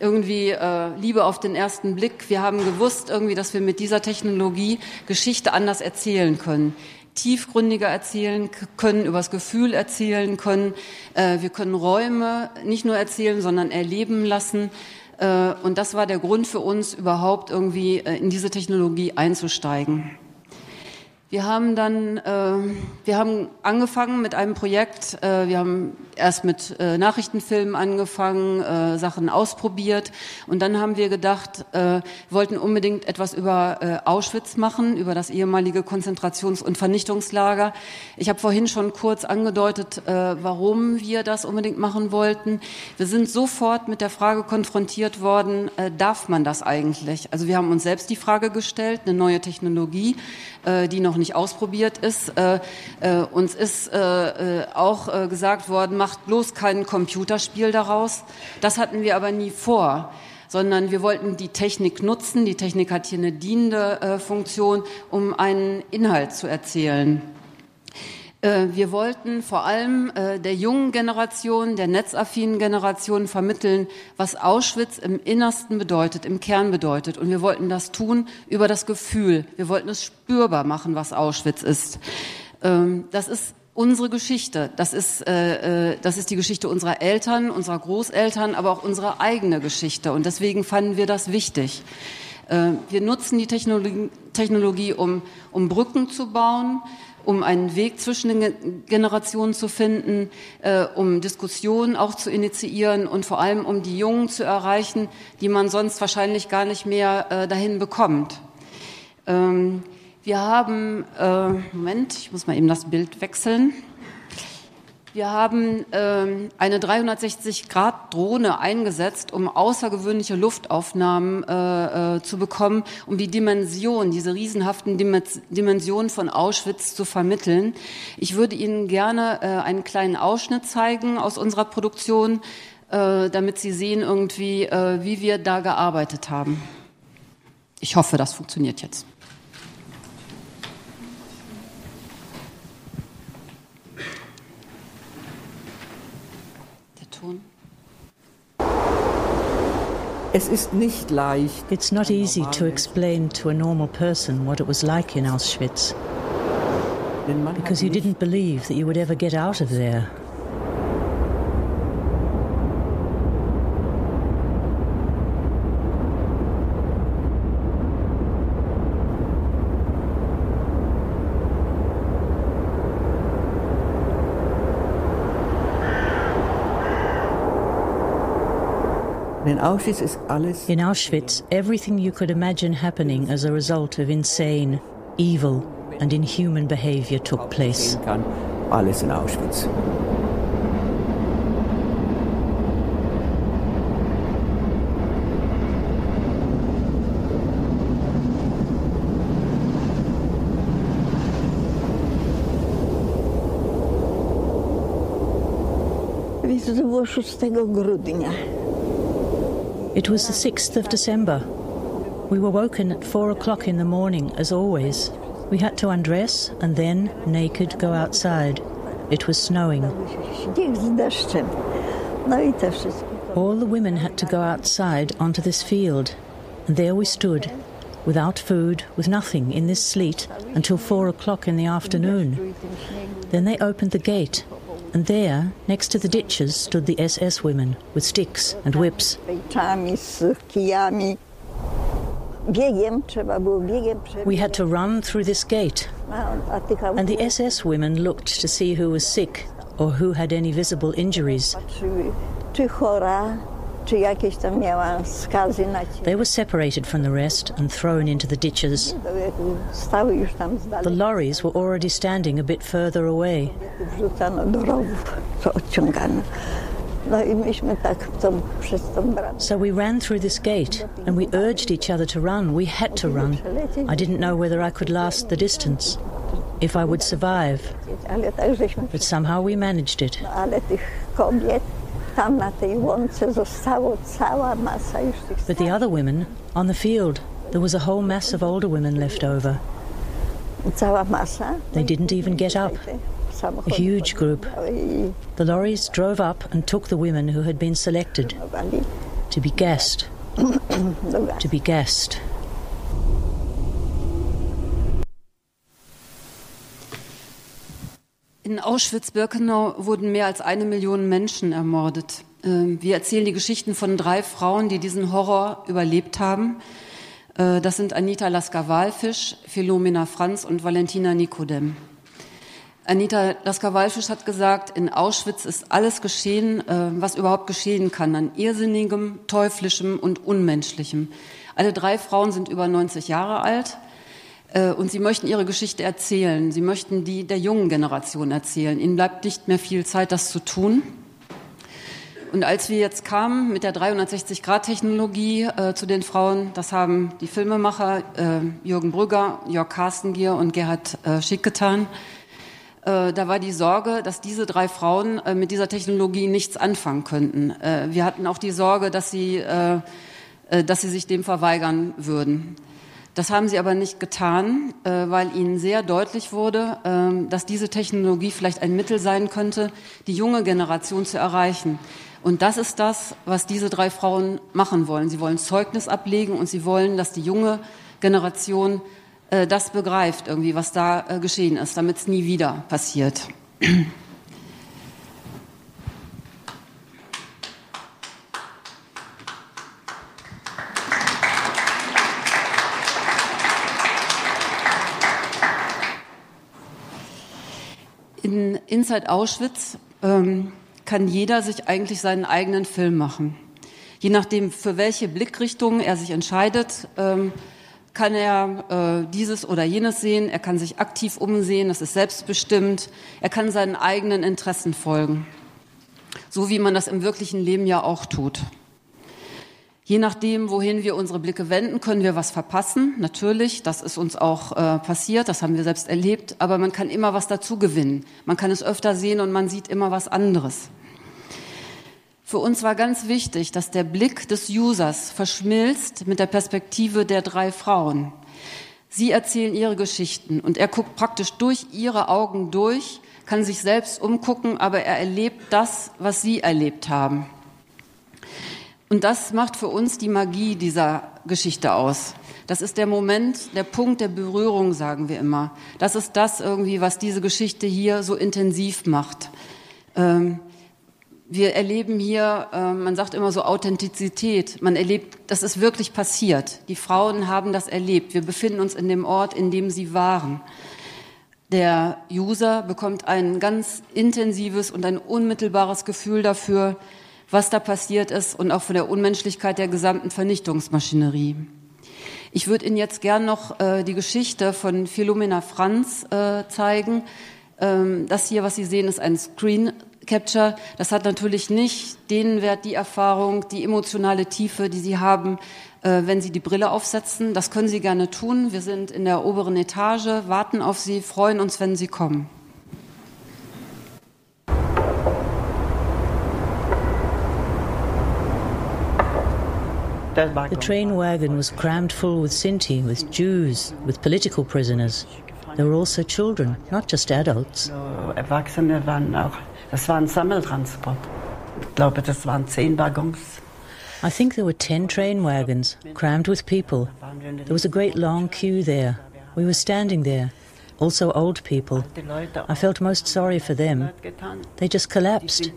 Speaker 4: irgendwie äh, Liebe auf den ersten Blick. Wir haben gewusst irgendwie, dass wir mit dieser Technologie Geschichte anders erzählen können tiefgründiger erzählen können, übers Gefühl erzählen können. Äh, wir können Räume nicht nur erzählen, sondern erleben lassen. Äh, und das war der Grund für uns, überhaupt irgendwie äh, in diese Technologie einzusteigen. Wir haben dann, äh, wir haben angefangen mit einem Projekt. Wir haben erst mit äh, Nachrichtenfilmen angefangen, äh, Sachen ausprobiert und dann haben wir gedacht, äh, wollten unbedingt etwas über äh, Auschwitz machen, über das ehemalige Konzentrations- und Vernichtungslager. Ich habe vorhin schon kurz angedeutet, äh, warum wir das unbedingt machen wollten. Wir sind sofort mit der Frage konfrontiert worden: äh, Darf man das eigentlich? Also wir haben uns selbst die Frage gestellt, eine neue Technologie, äh, die noch nicht ausprobiert ist. Äh, äh, uns ist äh, auch gesagt worden, macht bloß kein Computerspiel daraus. Das hatten wir aber nie vor sondern wir wollten die Technik nutzen. Die Technik hat hier eine dienende Funktion, um einen Inhalt zu erzählen. Äh, wir wollten vor allem äh, der jungen Generation, der netzaffinen Generation vermitteln, was Auschwitz im Innersten bedeutet, im Kern bedeutet. Und wir wollten das tun über das Gefühl. Wir wollten es spürbar machen, was Auschwitz ist. Ähm, das ist unsere Geschichte. Das ist, äh, das ist die Geschichte unserer Eltern, unserer Großeltern, aber auch unsere eigene Geschichte. Und deswegen fanden wir das wichtig. Wir nutzen die Technologie, Technologie um, um Brücken zu bauen um einen Weg zwischen den Generationen zu finden, äh, um Diskussionen auch zu initiieren und vor allem um die Jungen zu erreichen, die man sonst wahrscheinlich gar nicht mehr äh, dahin bekommt. Ähm, wir haben, äh, Moment, ich muss mal eben das Bild wechseln. Wir haben ähm, eine 360-Grad-Drohne eingesetzt, um außergewöhnliche Luftaufnahmen äh, äh, zu bekommen, um die Dimension, diese riesenhaften Dimensionen von Auschwitz zu vermitteln. Ich würde Ihnen gerne äh, einen kleinen Ausschnitt zeigen aus unserer Produktion, äh, damit Sie sehen irgendwie, äh, wie wir da gearbeitet haben. Ich hoffe, das funktioniert jetzt.
Speaker 7: Es ist nicht leicht.
Speaker 8: It's not easy to explain to a normal person what it was like in Auschwitz. Because you didn't believe that you would ever get out of there.
Speaker 7: In Auschwitz is alles.
Speaker 8: In Auschwitz, everything you could imagine happening as a result of insane, evil, and inhuman behavior took place.
Speaker 7: Kann, alles in Auschwitz.
Speaker 9: To było 6 grudnia.
Speaker 8: It was the 6th of December. We were woken at four o'clock in the morning, as always. We had to undress and then, naked, go outside. It was snowing. All the women had to go outside onto this field, and there we stood, without food, with nothing, in this sleet, until four o'clock in the afternoon. Then they opened the gate, and there, next to the ditches, stood the SS women with sticks and whips. We had to run through this gate, and the SS women looked to see who was sick or who had any visible injuries. They were separated from the rest and thrown into the ditches. The lorries were already standing a bit further away. So we ran through this gate and we urged each other to run. We had to run. I didn't know whether I could last the distance, if I would survive. But somehow we managed it. But the other women, on the field, there was a whole mass of older women left over. They didn't even get up. A huge group. The lorries drove up and took the women who had been selected to be gassed. to be gassed.
Speaker 4: In Auschwitz-Birkenau wurden mehr als eine Million Menschen ermordet. Ähm, wir erzählen die Geschichten von drei Frauen, die diesen Horror überlebt haben. Äh, das sind Anita Lasker-Walfisch, Philomena Franz und Valentina Nikodem. Anita Lasker-Walfisch hat gesagt, in Auschwitz ist alles geschehen, äh, was überhaupt geschehen kann, an irrsinnigem, teuflischem und unmenschlichem. Alle drei Frauen sind über 90 Jahre alt. Äh, und sie möchten ihre Geschichte erzählen. Sie möchten die der jungen Generation erzählen. Ihnen bleibt nicht mehr viel Zeit, das zu tun. Und als wir jetzt kamen mit der 360-Grad-Technologie äh, zu den Frauen, das haben die Filmemacher äh, Jürgen Brügger, Jörg Carstengier und Gerhard äh, Schick getan. Äh, da war die Sorge, dass diese drei Frauen äh, mit dieser Technologie nichts anfangen könnten. Wir hatten auch die Sorge, dass sie, dass sie sich dem verweigern würden. Das haben sie aber nicht getan, äh, weil ihnen sehr deutlich wurde, äh, dass diese Technologie vielleicht ein Mittel sein könnte, die junge Generation zu erreichen. Und das ist das, was diese drei Frauen machen wollen. Sie wollen Zeugnis ablegen und sie wollen, dass die junge Generation äh, das begreift, irgendwie, was da geschehen ist, damit es nie wieder passiert. Inside Auschwitz ähm, kann jeder sich eigentlich seinen eigenen Film machen. Je nachdem, für welche Blickrichtung er sich entscheidet, ähm, kann er äh, dieses oder jenes sehen, er kann sich aktiv umsehen, das ist selbstbestimmt, er kann seinen eigenen Interessen folgen, so wie man das im wirklichen Leben ja auch tut. Je nachdem, wohin wir unsere Blicke wenden, können wir was verpassen. Natürlich, das ist uns auch äh, passiert, das haben wir selbst erlebt, aber man kann immer was dazu gewinnen. Man kann es öfter sehen und man sieht immer was anderes. Für uns war ganz wichtig, dass der Blick des Users verschmilzt mit der Perspektive der drei Frauen. Sie erzählen ihre Geschichten und er guckt praktisch durch ihre Augen durch, kann sich selbst umgucken, aber er erlebt das, was sie erlebt haben. Und das macht für uns die Magie dieser Geschichte aus. Das ist der Moment, der Punkt der Berührung, sagen wir immer. Das ist das irgendwie, was diese Geschichte hier so intensiv macht. Ähm, wir erleben hier, äh, man sagt immer so Authentizität. Man erlebt, das ist wirklich passiert. Die Frauen haben das erlebt. Wir befinden uns in dem Ort, in dem sie waren. Der User bekommt ein ganz intensives und ein unmittelbares Gefühl dafür, was da passiert ist und auch von der Unmenschlichkeit der gesamten Vernichtungsmaschinerie. Ich würde Ihnen jetzt gern noch äh, die Geschichte von Philomena Franz äh, zeigen. Ähm, das hier, was Sie sehen, ist ein Screen Capture, das hat natürlich nicht den Wert, die Erfahrung, die emotionale Tiefe, die Sie haben, äh, wenn Sie die Brille aufsetzen. Das können Sie gerne tun. Wir sind in der oberen Etage, warten auf Sie, freuen uns, wenn Sie kommen.
Speaker 8: The train wagon was crammed full with Sinti, with Jews, with political prisoners. There were also children, not just adults.
Speaker 10: Erwachsene waren auch Das war ein Sammeltransport. Ich glaube, das waren zehn Waggons.
Speaker 8: I think there were ten train wagons, crammed with people. There was a great long queue there. We were standing there. Also old people. I felt most sorry for them. They just collapsed.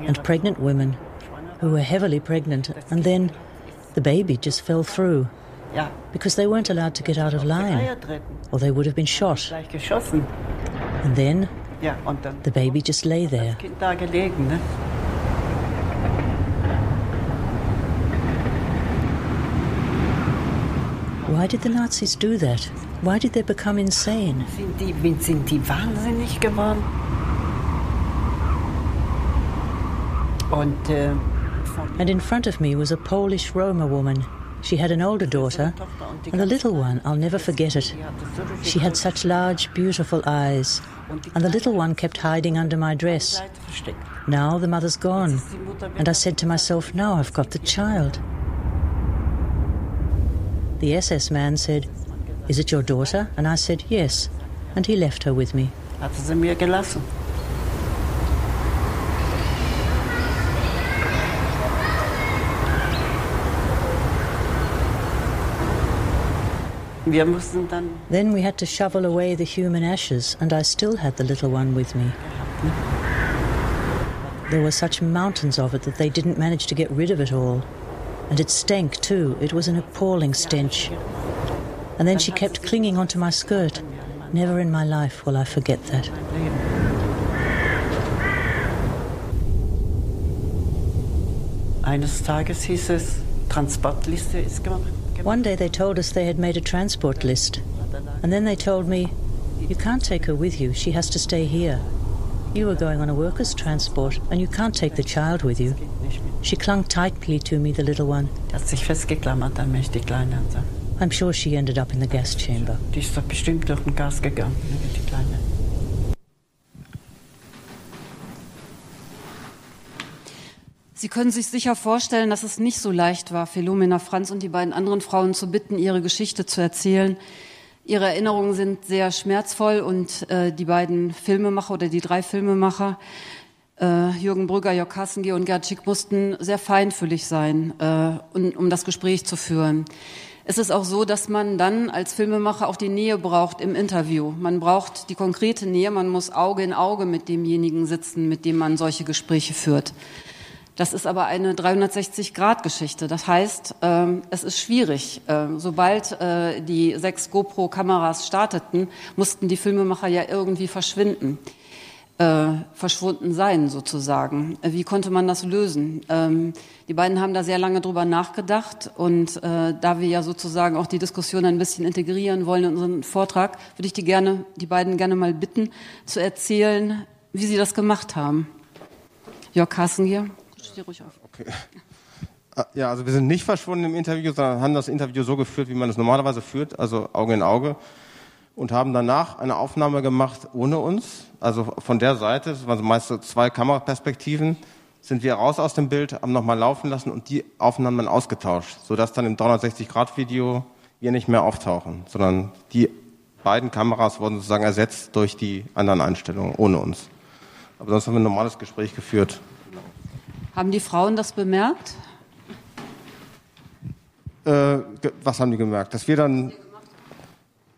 Speaker 8: And pregnant women, who were heavily pregnant, and then the baby just fell through. Because they weren't allowed to get out of line, or they would have been shot. And then ja, und dann the baby just lay there.
Speaker 10: Kind da gelegen, ne?
Speaker 8: Why did the Nazis do that? Why did they become insane?
Speaker 10: Sind die, sind die wahnsinnig geworden? Und, äh,
Speaker 8: and in front of me was a Polish Roma woman. She had an older daughter, and the little one, I'll never forget it. She had such large, beautiful eyes, and the little one kept hiding under my dress. Now the mother's gone, and I said to myself, now I've got the child. The SS man said, Is it your daughter? And I said, Yes, and he left her with me. Then we had to shovel away the human ashes, and I still had the little one with me. There were such mountains of it that they didn't manage to get rid of it all. And it stank too. It was an appalling stench. And then she kept clinging onto my skirt. Never in my life will I forget that.
Speaker 10: Eines Tages hieß es, Transportliste ist gemacht.
Speaker 8: One day they told us they had made a transport list. And then they told me, You can't take her with you, she has to stay here. You are going on a workers' transport, and you can't take the child with you. She clung tightly to me, the little one. I'm sure she ended up in the gas chamber.
Speaker 4: Sie können sich sicher vorstellen, dass es nicht so leicht war, Philomena Franz und die beiden anderen Frauen zu bitten, ihre Geschichte zu erzählen. Ihre Erinnerungen sind sehr schmerzvoll und äh, die beiden Filmemacher oder die drei Filmemacher, äh, Jürgen Brügger, Jörg Kassengeh und Gerd Schick, mussten sehr feinfühlig sein, äh, um, um das Gespräch zu führen. Es ist auch so, dass man dann als Filmemacher auch die Nähe braucht im Interview. Man braucht die konkrete Nähe, man muss Auge in Auge mit demjenigen sitzen, mit dem man solche Gespräche führt. Das ist aber eine 360-Grad-Geschichte. Das heißt, ähm, es ist schwierig. Ähm, sobald äh, die sechs GoPro-Kameras starteten, mussten die Filmemacher ja irgendwie verschwinden. Äh, verschwunden sein sozusagen. Äh, wie konnte man das lösen? Ähm, die beiden haben da sehr lange drüber nachgedacht und da wir ja sozusagen auch die Diskussion ein bisschen integrieren wollen in unseren Vortrag, würde ich die gerne, die beiden gerne mal bitten, zu erzählen, wie sie das gemacht haben. Jörg Carsten hier. Steh ruhig auf.
Speaker 11: Okay. Ah, ja, also wir sind nicht verschwunden im Interview, sondern haben das Interview so geführt, wie man es normalerweise führt, also Auge in Auge. Und haben danach eine Aufnahme gemacht ohne uns. Also von der Seite, das waren meist so zwei Kameraperspektiven, sind wir raus aus dem Bild, haben nochmal laufen lassen und die Aufnahmen dann ausgetauscht, sodass dann im 360-Grad-Video wir nicht mehr auftauchen, sondern die beiden Kameras wurden sozusagen ersetzt durch die anderen Einstellungen ohne uns. Aber sonst haben wir ein normales Gespräch geführt.
Speaker 4: Haben die Frauen das bemerkt?
Speaker 11: Äh, was haben die gemerkt? Dass wir dann.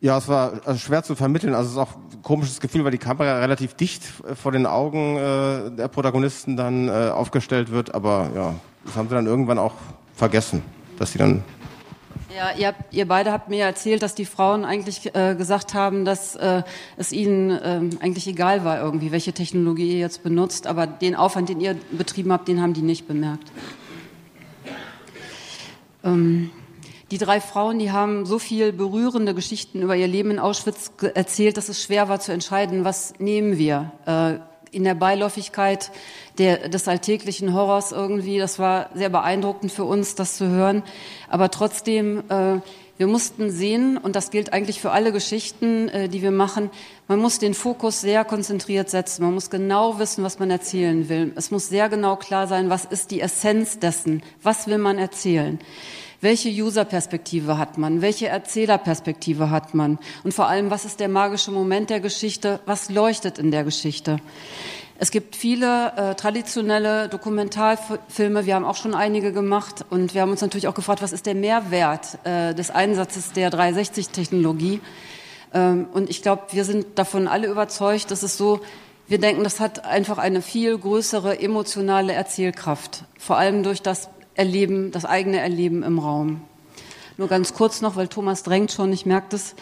Speaker 11: Ja, es war also schwer zu vermitteln. Also es ist auch ein komisches Gefühl, weil die Kamera relativ dicht vor den Augen äh, der Protagonisten dann äh, aufgestellt wird. Aber ja, das haben sie dann irgendwann auch vergessen, dass sie dann
Speaker 4: ja, ihr, habt, ihr, beide habt mir erzählt, dass die Frauen eigentlich äh, gesagt haben, dass äh, es ihnen äh, eigentlich egal war irgendwie, welche Technologie ihr jetzt benutzt, aber den Aufwand, den ihr betrieben habt, den haben die nicht bemerkt. Ähm, die drei Frauen, die haben so viel berührende Geschichten über ihr Leben in Auschwitz erzählt, dass es schwer war zu entscheiden, was nehmen wir. Äh, in der Beiläufigkeit der, des alltäglichen Horrors irgendwie. Das war sehr beeindruckend für uns, das zu hören. Aber trotzdem, äh, wir mussten sehen, und das gilt eigentlich für alle Geschichten, äh, die wir machen, man muss den Fokus sehr konzentriert setzen. Man muss genau wissen, was man erzählen will. Es muss sehr genau klar sein, was ist die Essenz dessen? Was will man erzählen? Welche User-Perspektive hat man? Welche Erzählerperspektive hat man? Und vor allem, was ist der magische Moment der Geschichte? Was leuchtet in der Geschichte? Es gibt viele äh, traditionelle Dokumentarfilme, wir haben auch schon einige gemacht und wir haben uns natürlich auch gefragt, was ist der Mehrwert äh, des Einsatzes der 360-Technologie? Ähm, und ich glaube, wir sind davon alle überzeugt, dass es so, wir denken, das hat einfach eine viel größere emotionale Erzählkraft, vor allem durch das Erleben, das eigene Erleben im Raum. Nur ganz kurz noch, weil Thomas drängt schon, ich merke das.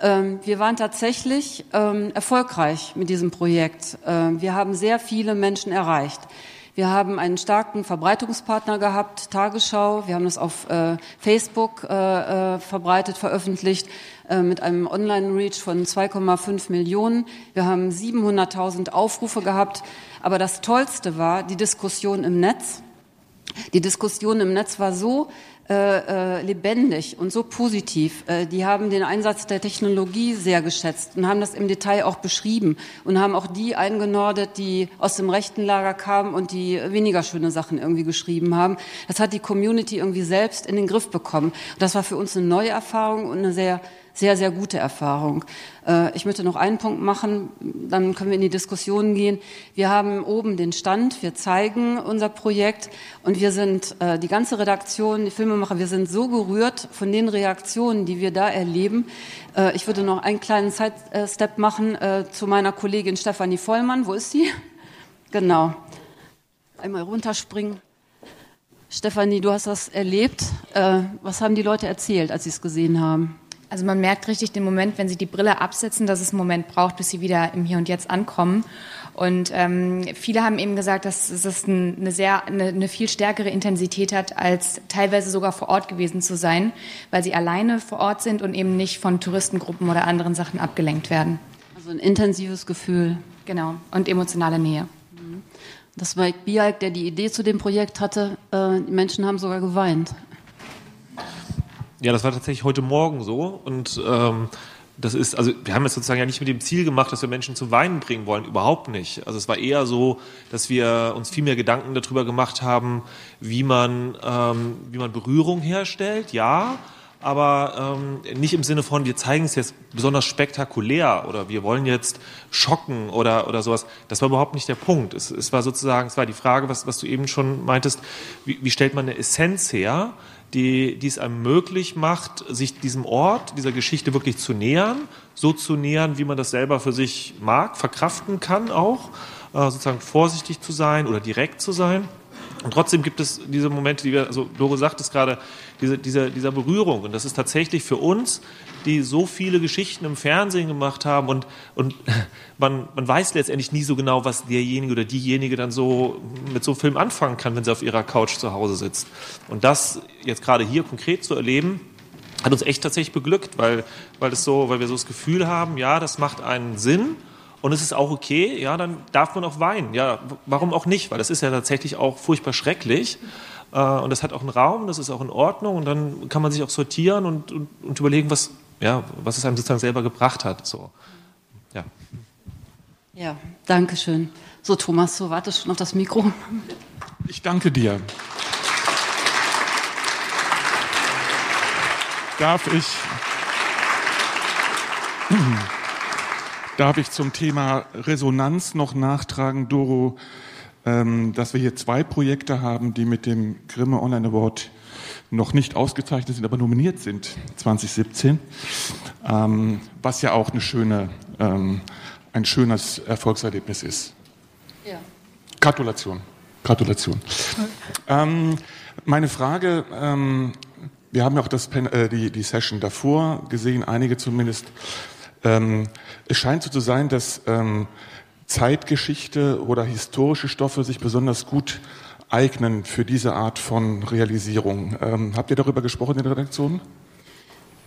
Speaker 4: Ähm, wir waren tatsächlich ähm, erfolgreich mit diesem Projekt. Ähm, wir haben sehr viele Menschen erreicht. Wir haben einen starken Verbreitungspartner gehabt, Tagesschau. Wir haben das auf äh, Facebook äh, äh, verbreitet, veröffentlicht mit einem Online-Reach von 2,5 Millionen. Wir haben 700.000 Aufrufe gehabt. Aber das Tollste war die Diskussion im Netz. Die Diskussion im Netz war so äh, äh, lebendig und so positiv. Äh, die haben den Einsatz der Technologie sehr geschätzt und haben das im Detail auch beschrieben und haben auch die eingenordet, die aus dem rechten Lager kamen und die weniger schöne Sachen irgendwie geschrieben haben. Das hat die Community irgendwie selbst in den Griff bekommen. Das war für uns eine neue Erfahrung und eine sehr sehr, sehr gute Erfahrung. Äh, ich möchte noch einen Punkt machen, dann können wir in die Diskussion gehen. Wir haben oben den Stand, wir zeigen unser Projekt und wir sind, äh, die ganze Redaktion, die Filmemacher, wir sind so gerührt von den Reaktionen, die wir da erleben. Äh, ich würde noch einen kleinen Sidestep machen zu meiner Kollegin Stefanie Vollmann. Wo ist sie? Genau. Einmal runterspringen. Stefanie, du hast das erlebt. Was haben die Leute erzählt, als sie es gesehen haben?
Speaker 12: Also man merkt richtig den Moment, wenn sie die Brille absetzen, dass es einen Moment braucht, bis sie wieder im Hier und Jetzt ankommen. Und ähm, viele haben eben gesagt, dass es eine sehr, eine, eine viel stärkere Intensität hat, als teilweise sogar vor Ort gewesen zu sein, weil sie alleine vor Ort sind und eben nicht von Touristengruppen oder anderen Sachen abgelenkt werden.
Speaker 4: Also ein intensives Gefühl.
Speaker 12: Genau. Und emotionale Nähe.
Speaker 4: Das war Bialk, der die Idee zu dem Projekt hatte. Äh, die Menschen haben sogar geweint.
Speaker 13: Ja, das war tatsächlich heute Morgen so und ähm, das ist, also wir haben es sozusagen ja nicht mit dem Ziel gemacht, dass wir Menschen zum Weinen bringen wollen, überhaupt nicht. Also es war eher so, dass wir uns viel mehr Gedanken darüber gemacht haben, wie man, ähm, wie man Berührung herstellt, ja, aber ähm, nicht im Sinne von, wir zeigen es jetzt besonders spektakulär oder wir wollen jetzt schocken oder, oder sowas. Das war überhaupt nicht der Punkt. Es, es war sozusagen, es war die Frage, was, was du eben schon meintest, wie, wie stellt man eine Essenz her? Die, die es einem möglich macht, sich diesem Ort, dieser Geschichte wirklich zu nähern, so zu nähern, wie man das selber für sich mag, verkraften kann auch, äh, sozusagen vorsichtig zu sein oder direkt zu sein. Und trotzdem gibt es diese Momente, die wir, also Doro sagt es gerade, diese, diese, dieser Berührung. Und das ist tatsächlich für uns, die so viele Geschichten im Fernsehen gemacht haben und, und man, man weiß letztendlich nie so genau, was derjenige oder diejenige dann so mit so einem Film anfangen kann, wenn sie auf ihrer Couch zu Hause sitzt. Und das jetzt gerade hier konkret zu erleben, hat uns echt tatsächlich beglückt, weil, weil, es so, weil wir so das Gefühl haben, ja, das macht einen Sinn und es ist auch okay, ja, dann darf man auch weinen. Ja, warum auch nicht? Weil das ist ja tatsächlich auch furchtbar schrecklich. Äh, und das hat auch einen Raum, das ist auch in Ordnung. Und dann kann man sich auch sortieren und, und, und überlegen, was, ja, was es einem sozusagen selber gebracht hat. So. Ja.
Speaker 4: ja, danke schön. So, Thomas, so wartest schon auf das Mikro.
Speaker 1: Ich danke dir. Darf ich, darf ich zum Thema Resonanz noch nachtragen, Doro, ähm, dass wir hier zwei Projekte haben, die mit dem Grimme Online Award noch nicht ausgezeichnet sind, aber nominiert sind 2017, ähm, was ja auch eine schöne, ähm, ein schönes Erfolgserlebnis ist.
Speaker 4: Ja.
Speaker 1: Gratulation. Gratulation. Ähm, meine Frage, ähm, wir haben ja auch das, äh, die, die Session davor gesehen, einige zumindest. Ähm, es scheint so zu sein, dass ähm, Zeitgeschichte oder historische Stoffe sich besonders gut eignen für diese Art von Realisierung. Ähm, habt ihr darüber gesprochen in der Redaktion?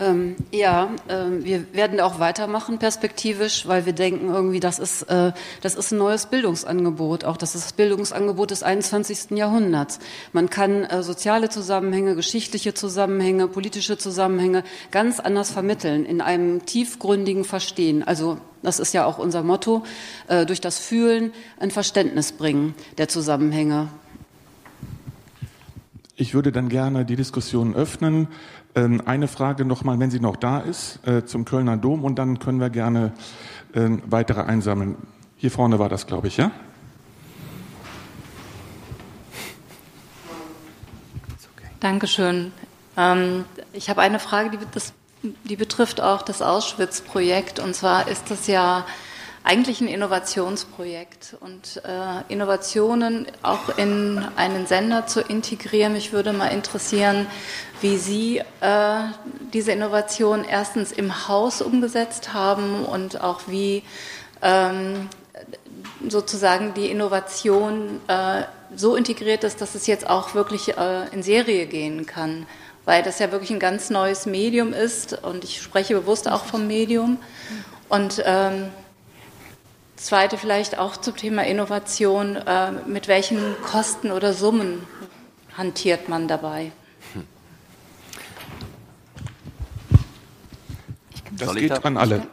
Speaker 4: Ähm, ja, ähm, wir werden auch weitermachen perspektivisch, weil wir denken irgendwie, das ist, äh, das ist ein neues Bildungsangebot, auch das ist das Bildungsangebot des 21. Jahrhunderts. Man kann äh, soziale Zusammenhänge, geschichtliche Zusammenhänge, politische Zusammenhänge ganz anders vermitteln, in einem tiefgründigen Verstehen. Also das ist ja auch unser Motto, äh, durch das Fühlen ein Verständnis bringen der Zusammenhänge.
Speaker 1: Ich würde dann gerne die Diskussion öffnen. Ähm, eine Frage nochmal, wenn sie noch da ist, äh, zum Kölner Dom und dann können wir gerne ähm, weitere einsammeln. Hier vorne war das, glaube ich, ja?
Speaker 14: Dankeschön. Ähm, ich habe eine Frage, die, das, die betrifft auch das Auschwitz-Projekt. Und zwar ist das ja eigentlich ein Innovationsprojekt. Und äh, Innovationen auch in einen Sender zu integrieren. Mich würde mal interessieren, wie Sie äh, diese Innovation erstens im Haus umgesetzt haben und auch wie ähm, sozusagen die Innovation äh, so integriert ist, dass es jetzt auch wirklich äh, in Serie gehen kann, weil das ja wirklich ein ganz neues Medium ist. Und ich spreche bewusst auch vom Medium. Und ähm, Zweite vielleicht auch zum Thema Innovation. Äh, mit welchen Kosten oder Summen hantiert man dabei?
Speaker 1: Das Soll geht an alle.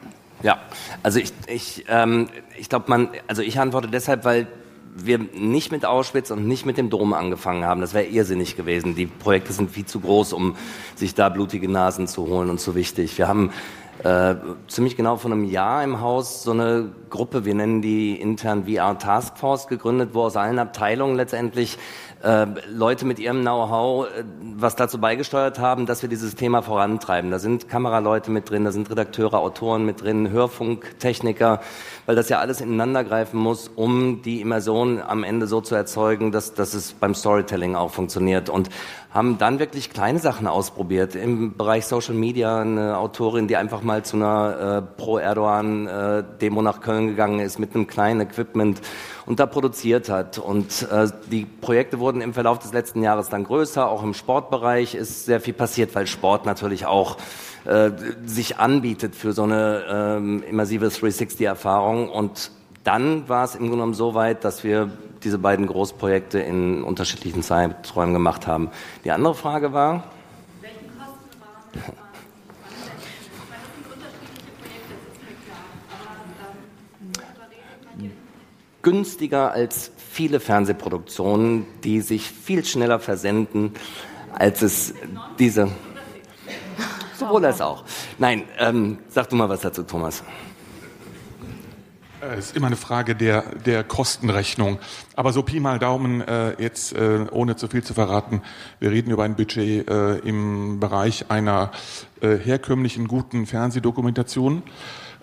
Speaker 2: Ja, also ich, ich, ähm, ich glaube, man, also ich antworte deshalb, weil wir nicht mit Auschwitz und nicht mit dem Dom angefangen haben. Das wäre irrsinnig gewesen. Die Projekte sind viel zu groß, um sich da blutige Nasen zu holen und zu wichtig. Wir haben äh, ziemlich genau vor einem Jahr im Haus so eine Gruppe, wir nennen die intern VR Taskforce gegründet, wo aus allen Abteilungen letztendlich äh, Leute mit ihrem Know-how äh, was dazu beigesteuert haben, dass wir dieses Thema vorantreiben. Da sind Kameraleute mit drin, da sind Redakteure, Autoren mit drin, Hörfunktechniker, weil das ja alles ineinander greifen muss, um die Immersion am Ende so zu erzeugen, dass, dass es beim Storytelling auch funktioniert. Und haben dann wirklich kleine Sachen ausprobiert. Im Bereich Social Media eine Autorin, die einfach mal zu einer äh, Pro-Erdogan-Demo äh, nach Köln gegangen ist mit einem kleinen Equipment und da produziert hat. Und äh, die Projekte wurden im Verlauf des letzten Jahres dann größer. Auch im Sportbereich ist sehr viel passiert, weil Sport natürlich auch äh, sich anbietet für so eine ähm, immersive 360-Erfahrung. Und dann war es im Grunde genommen so weit, dass wir diese beiden Großprojekte in unterschiedlichen Zeiträumen gemacht haben. Die andere Frage war? günstiger als viele Fernsehproduktionen, die sich viel schneller versenden, als es diese. Sowohl als auch. Nein, ähm, sag du mal was dazu, Thomas.
Speaker 1: Es ist immer eine Frage der, der Kostenrechnung. Aber so Pi mal Daumen, äh, jetzt äh, ohne zu viel zu verraten, wir reden über ein Budget äh, im Bereich einer äh, herkömmlichen guten Fernsehdokumentation.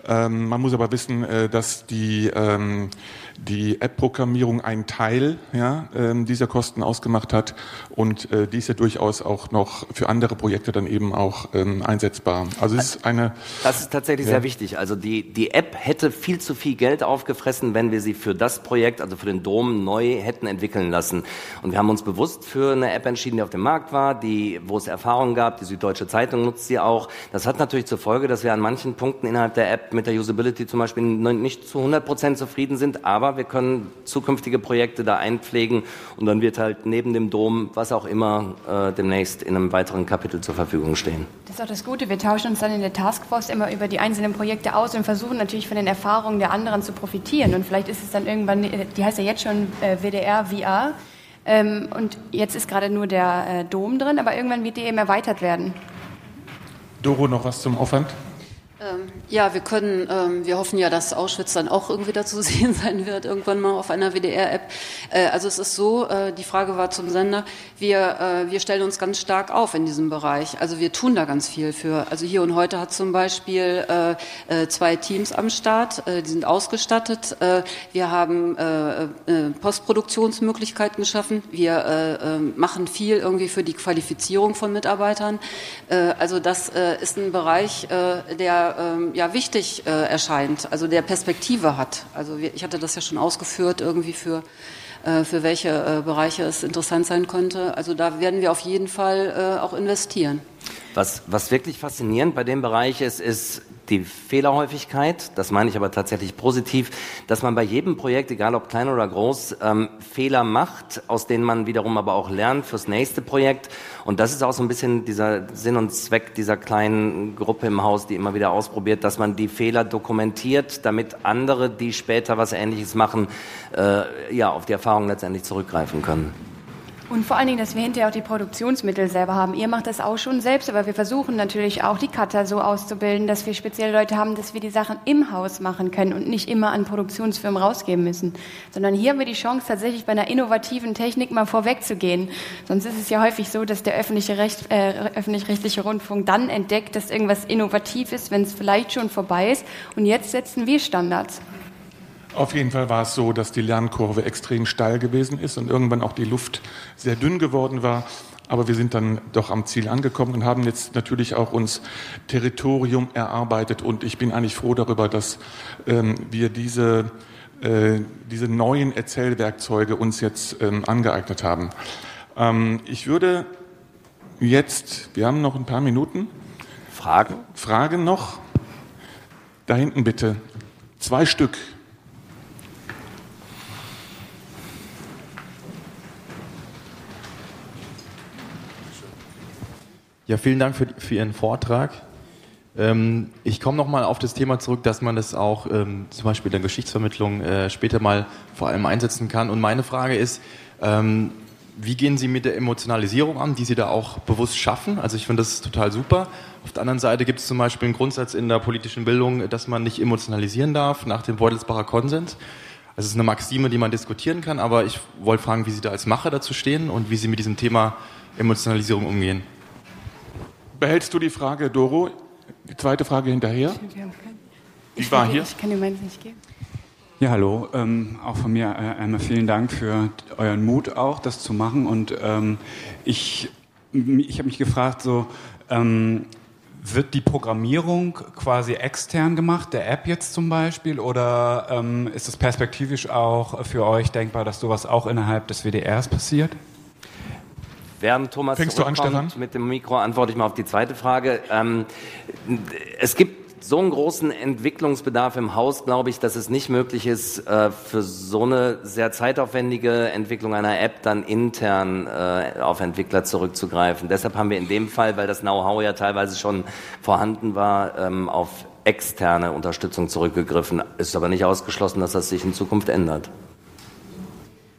Speaker 1: Ähm, man muss aber wissen, äh, dass die, ähm, die App-Programmierung ein Teil ja, ähm, dieser Kosten ausgemacht hat und äh, die ist ja durchaus auch noch für andere Projekte dann eben auch ähm, einsetzbar. Also es ist eine.
Speaker 2: Das ist tatsächlich
Speaker 1: Ja.
Speaker 2: sehr wichtig. Also die, die App hätte viel zu viel Geld aufgefressen, wenn wir sie für das Projekt, also für den Dom, neu hätten entwickeln lassen. Und wir haben uns bewusst für eine App entschieden, die auf dem Markt war, die, wo es Erfahrungen gab. Die Süddeutsche Zeitung nutzt sie auch. Das hat natürlich zur Folge, dass wir an manchen Punkten innerhalb der App mit der Usability zum Beispiel nicht zu 100 Prozent zufrieden sind, aber wir können zukünftige Projekte da einpflegen und dann wird halt neben dem Dom, was auch immer, äh, demnächst in einem weiteren Kapitel zur Verfügung stehen.
Speaker 3: Das ist auch das Gute. Wir tauschen uns dann in der Taskforce immer über die einzelnen Projekte aus und versuchen natürlich von den Erfahrungen der anderen zu profitieren. Und vielleicht ist es dann irgendwann, äh, die heißt ja jetzt schon äh, WDR VR. Ähm, und jetzt ist gerade nur der äh, Dom drin, aber irgendwann wird die eben erweitert werden.
Speaker 1: Doro, noch was zum Aufwand?
Speaker 4: Ähm, ja, wir können, ähm, wir hoffen ja, dass Auschwitz dann auch irgendwie da zu sehen sein wird, irgendwann mal auf einer WDR-App. Äh, also es ist so, äh, die Frage war zum Sender, wir, äh, wir stellen uns ganz stark auf in diesem Bereich. Also wir tun da ganz viel für. Also hier und heute hat zum Beispiel äh, äh, zwei Teams am Start, äh, die sind ausgestattet. Wir haben Postproduktionsmöglichkeiten geschaffen. Wir machen viel irgendwie für die Qualifizierung von Mitarbeitern. Also das ist ein Bereich, der ähm, ja wichtig äh, erscheint, also der Perspektive hat. Also wir, ich hatte das ja schon ausgeführt irgendwie für äh, für welche äh, Bereiche es interessant sein könnte. Also da werden wir auf jeden Fall äh, auch investieren.
Speaker 2: Was, was wirklich faszinierend bei dem Bereich ist, ist die Fehlerhäufigkeit. Das meine ich aber tatsächlich positiv, dass man bei jedem Projekt, egal ob klein oder groß, ähm, Fehler macht, aus denen man wiederum aber auch lernt fürs nächste Projekt. Und das ist auch so ein bisschen dieser Sinn und Zweck dieser kleinen Gruppe im Haus, die immer wieder ausprobiert, dass man die Fehler dokumentiert, damit andere, die später was Ähnliches machen, äh, ja, auf die Erfahrung letztendlich zurückgreifen können.
Speaker 3: Und vor allen Dingen, dass wir hinterher auch die Produktionsmittel selber haben. Ihr macht das auch schon selbst, aber wir versuchen natürlich auch die Cutter so auszubilden, dass wir spezielle Leute haben, dass wir die Sachen im Haus machen können und nicht immer an Produktionsfirmen rausgeben müssen. Sondern hier haben wir die Chance, tatsächlich bei einer innovativen Technik mal vorwegzugehen. Sonst ist es ja häufig so, dass der öffentliche Recht, äh, öffentlich-rechtliche Rundfunk dann entdeckt, dass irgendwas innovativ ist, wenn es vielleicht schon vorbei ist. Und jetzt setzen wir Standards.
Speaker 1: Auf jeden Fall war es so, dass die Lernkurve extrem steil gewesen ist und irgendwann auch die Luft sehr dünn geworden war. Aber wir sind dann doch am Ziel angekommen und haben jetzt natürlich auch uns Territorium erarbeitet. Und ich bin eigentlich froh darüber, dass ähm, wir diese, äh, diese neuen Erzählwerkzeuge uns jetzt ähm, angeeignet haben. Ähm, ich würde jetzt, wir haben noch ein paar Minuten.
Speaker 2: Fragen?
Speaker 1: Fragen noch? Da hinten bitte. Zwei Stück.
Speaker 15: Ja, vielen Dank für, für Ihren Vortrag. Ähm, ich komme nochmal auf das Thema zurück, dass man das auch ähm, zum Beispiel in der Geschichtsvermittlung äh, später mal vor allem einsetzen kann. Und meine Frage ist, ähm, wie gehen Sie mit der Emotionalisierung an, die Sie da auch bewusst schaffen? Also ich finde das total super. Auf der anderen Seite gibt es zum Beispiel einen Grundsatz in der politischen Bildung, dass man nicht emotionalisieren darf nach dem Beutelsbacher Konsens. Also es ist eine Maxime, die man diskutieren kann, aber ich wollte fragen, wie Sie da als Macher dazu stehen und wie Sie mit diesem Thema Emotionalisierung umgehen.
Speaker 1: Behältst du die Frage, Doro? Die zweite Frage hinterher?
Speaker 3: Ich
Speaker 1: war hier.
Speaker 3: Ich kann dir meins nicht geben.
Speaker 16: Ja, hallo. Ähm, auch von mir äh, einmal vielen Dank für euren Mut auch, das zu machen. Und ähm, ich, ich habe mich gefragt, so ähm, wird die Programmierung quasi extern gemacht, der App jetzt zum Beispiel, oder ähm, ist es perspektivisch auch für euch denkbar, dass sowas auch innerhalb des WDRs passiert?
Speaker 2: Während Thomas
Speaker 1: Fängst du an,
Speaker 2: mit dem Mikro, antworte ich mal auf die zweite Frage. Ähm, es gibt so einen großen Entwicklungsbedarf im Haus, glaube ich, dass es nicht möglich ist, äh, für so eine sehr zeitaufwendige Entwicklung einer App dann intern äh, auf Entwickler zurückzugreifen. Deshalb haben wir in dem Fall, weil das Know-how ja teilweise schon vorhanden war, ähm, auf externe Unterstützung zurückgegriffen. Ist aber nicht ausgeschlossen, dass das sich in Zukunft ändert.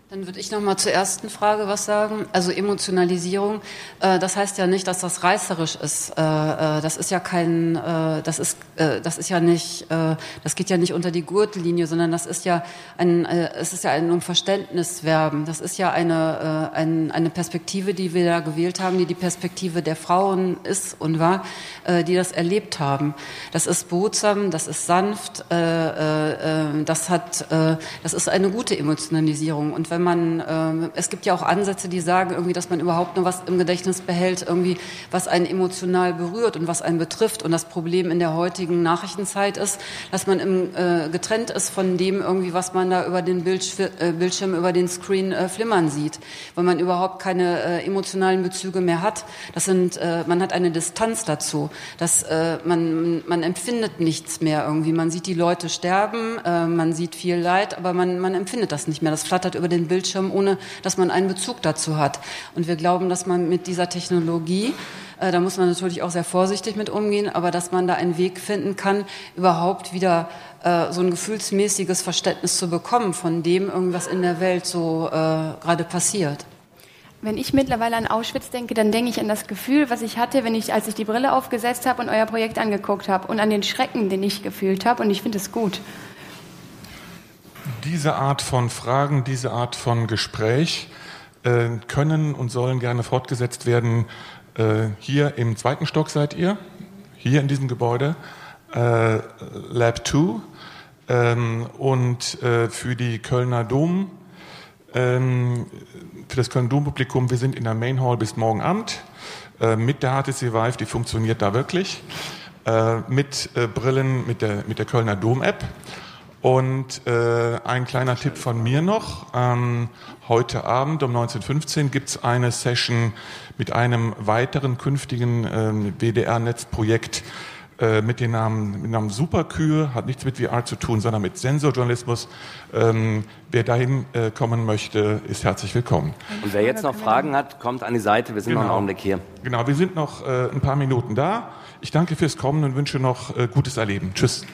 Speaker 4: Dann würde ich noch mal zur ersten Frage was sagen. Also Emotionalisierung, äh, das heißt ja nicht, dass das reißerisch ist. Äh, äh, das ist ja kein, äh, das ist, äh, das ist ja nicht, äh, das geht ja nicht unter die Gurtlinie, sondern das ist ja ein, es ist ja ein um Verständnis werben. Das ist ja eine, ein, eine Perspektive, die wir da gewählt haben, die die Perspektive der Frauen ist und war, die das erlebt haben. Das ist behutsam, das ist sanft, das hat, das ist eine gute Emotionalisierung. Und wenn man, äh, es gibt ja auch Ansätze, die sagen irgendwie, dass man überhaupt nur was im Gedächtnis behält, irgendwie, was einen emotional berührt und was einen betrifft. Und das Problem in der heutigen Nachrichtenzeit ist, dass man im, äh, getrennt ist von dem irgendwie, was man da über den Bildsch äh, Bildschirm, über den Screen äh, flimmern sieht, weil man überhaupt keine äh, emotionalen Bezüge mehr hat. Das sind, äh, man hat eine Distanz dazu, dass äh, man, man empfindet nichts mehr irgendwie. Man sieht die Leute sterben, man sieht viel Leid, aber man, man empfindet das nicht mehr. Das flattert über den Bildschirm, ohne dass man einen Bezug dazu hat. Und wir glauben, dass man mit dieser Technologie äh, da muss man natürlich auch sehr vorsichtig mit umgehen, aber dass man da einen Weg finden kann, überhaupt wieder äh, so ein gefühlsmäßiges Verständnis zu bekommen von dem, irgendwas in der Welt so äh, gerade passiert.
Speaker 3: Wenn ich mittlerweile an Auschwitz denke, dann denke ich an das Gefühl, was ich hatte, wenn ich, als ich die Brille aufgesetzt habe und euer Projekt angeguckt habe und an den Schrecken, den ich gefühlt habe. Und ich finde es gut.
Speaker 1: Diese Art von Fragen, diese Art von Gespräch äh, können und sollen gerne fortgesetzt werden. Äh, hier im zweiten Stock seid ihr, hier in diesem Gebäude, äh, Lab 2. Ähm, und äh, für die Kölner Dom, ähm, für das Kölner Dompublikum, wir sind in der Main Hall bis morgen Abend äh, mit der HTC Vive, die funktioniert da wirklich, äh, mit Brillen, mit der, mit der Kölner Dom-App. Und äh, ein kleiner Tipp von mir noch. Ähm, heute Abend um 19.15 gibt es eine Session mit einem weiteren künftigen ähm, WDR-Netzprojekt äh, mit dem Namen, mit dem Namen Superkühe, hat nichts mit VR zu tun, sondern mit Sensorjournalismus. Ähm, wer dahin äh, kommen möchte, ist herzlich willkommen.
Speaker 2: Und wer jetzt noch Fragen hat, kommt an die Seite. Wir sind noch einen Augenblick hier.
Speaker 1: Genau, wir sind noch äh, ein paar Minuten da. Ich danke fürs Kommen und wünsche noch äh, gutes Erleben. Tschüss.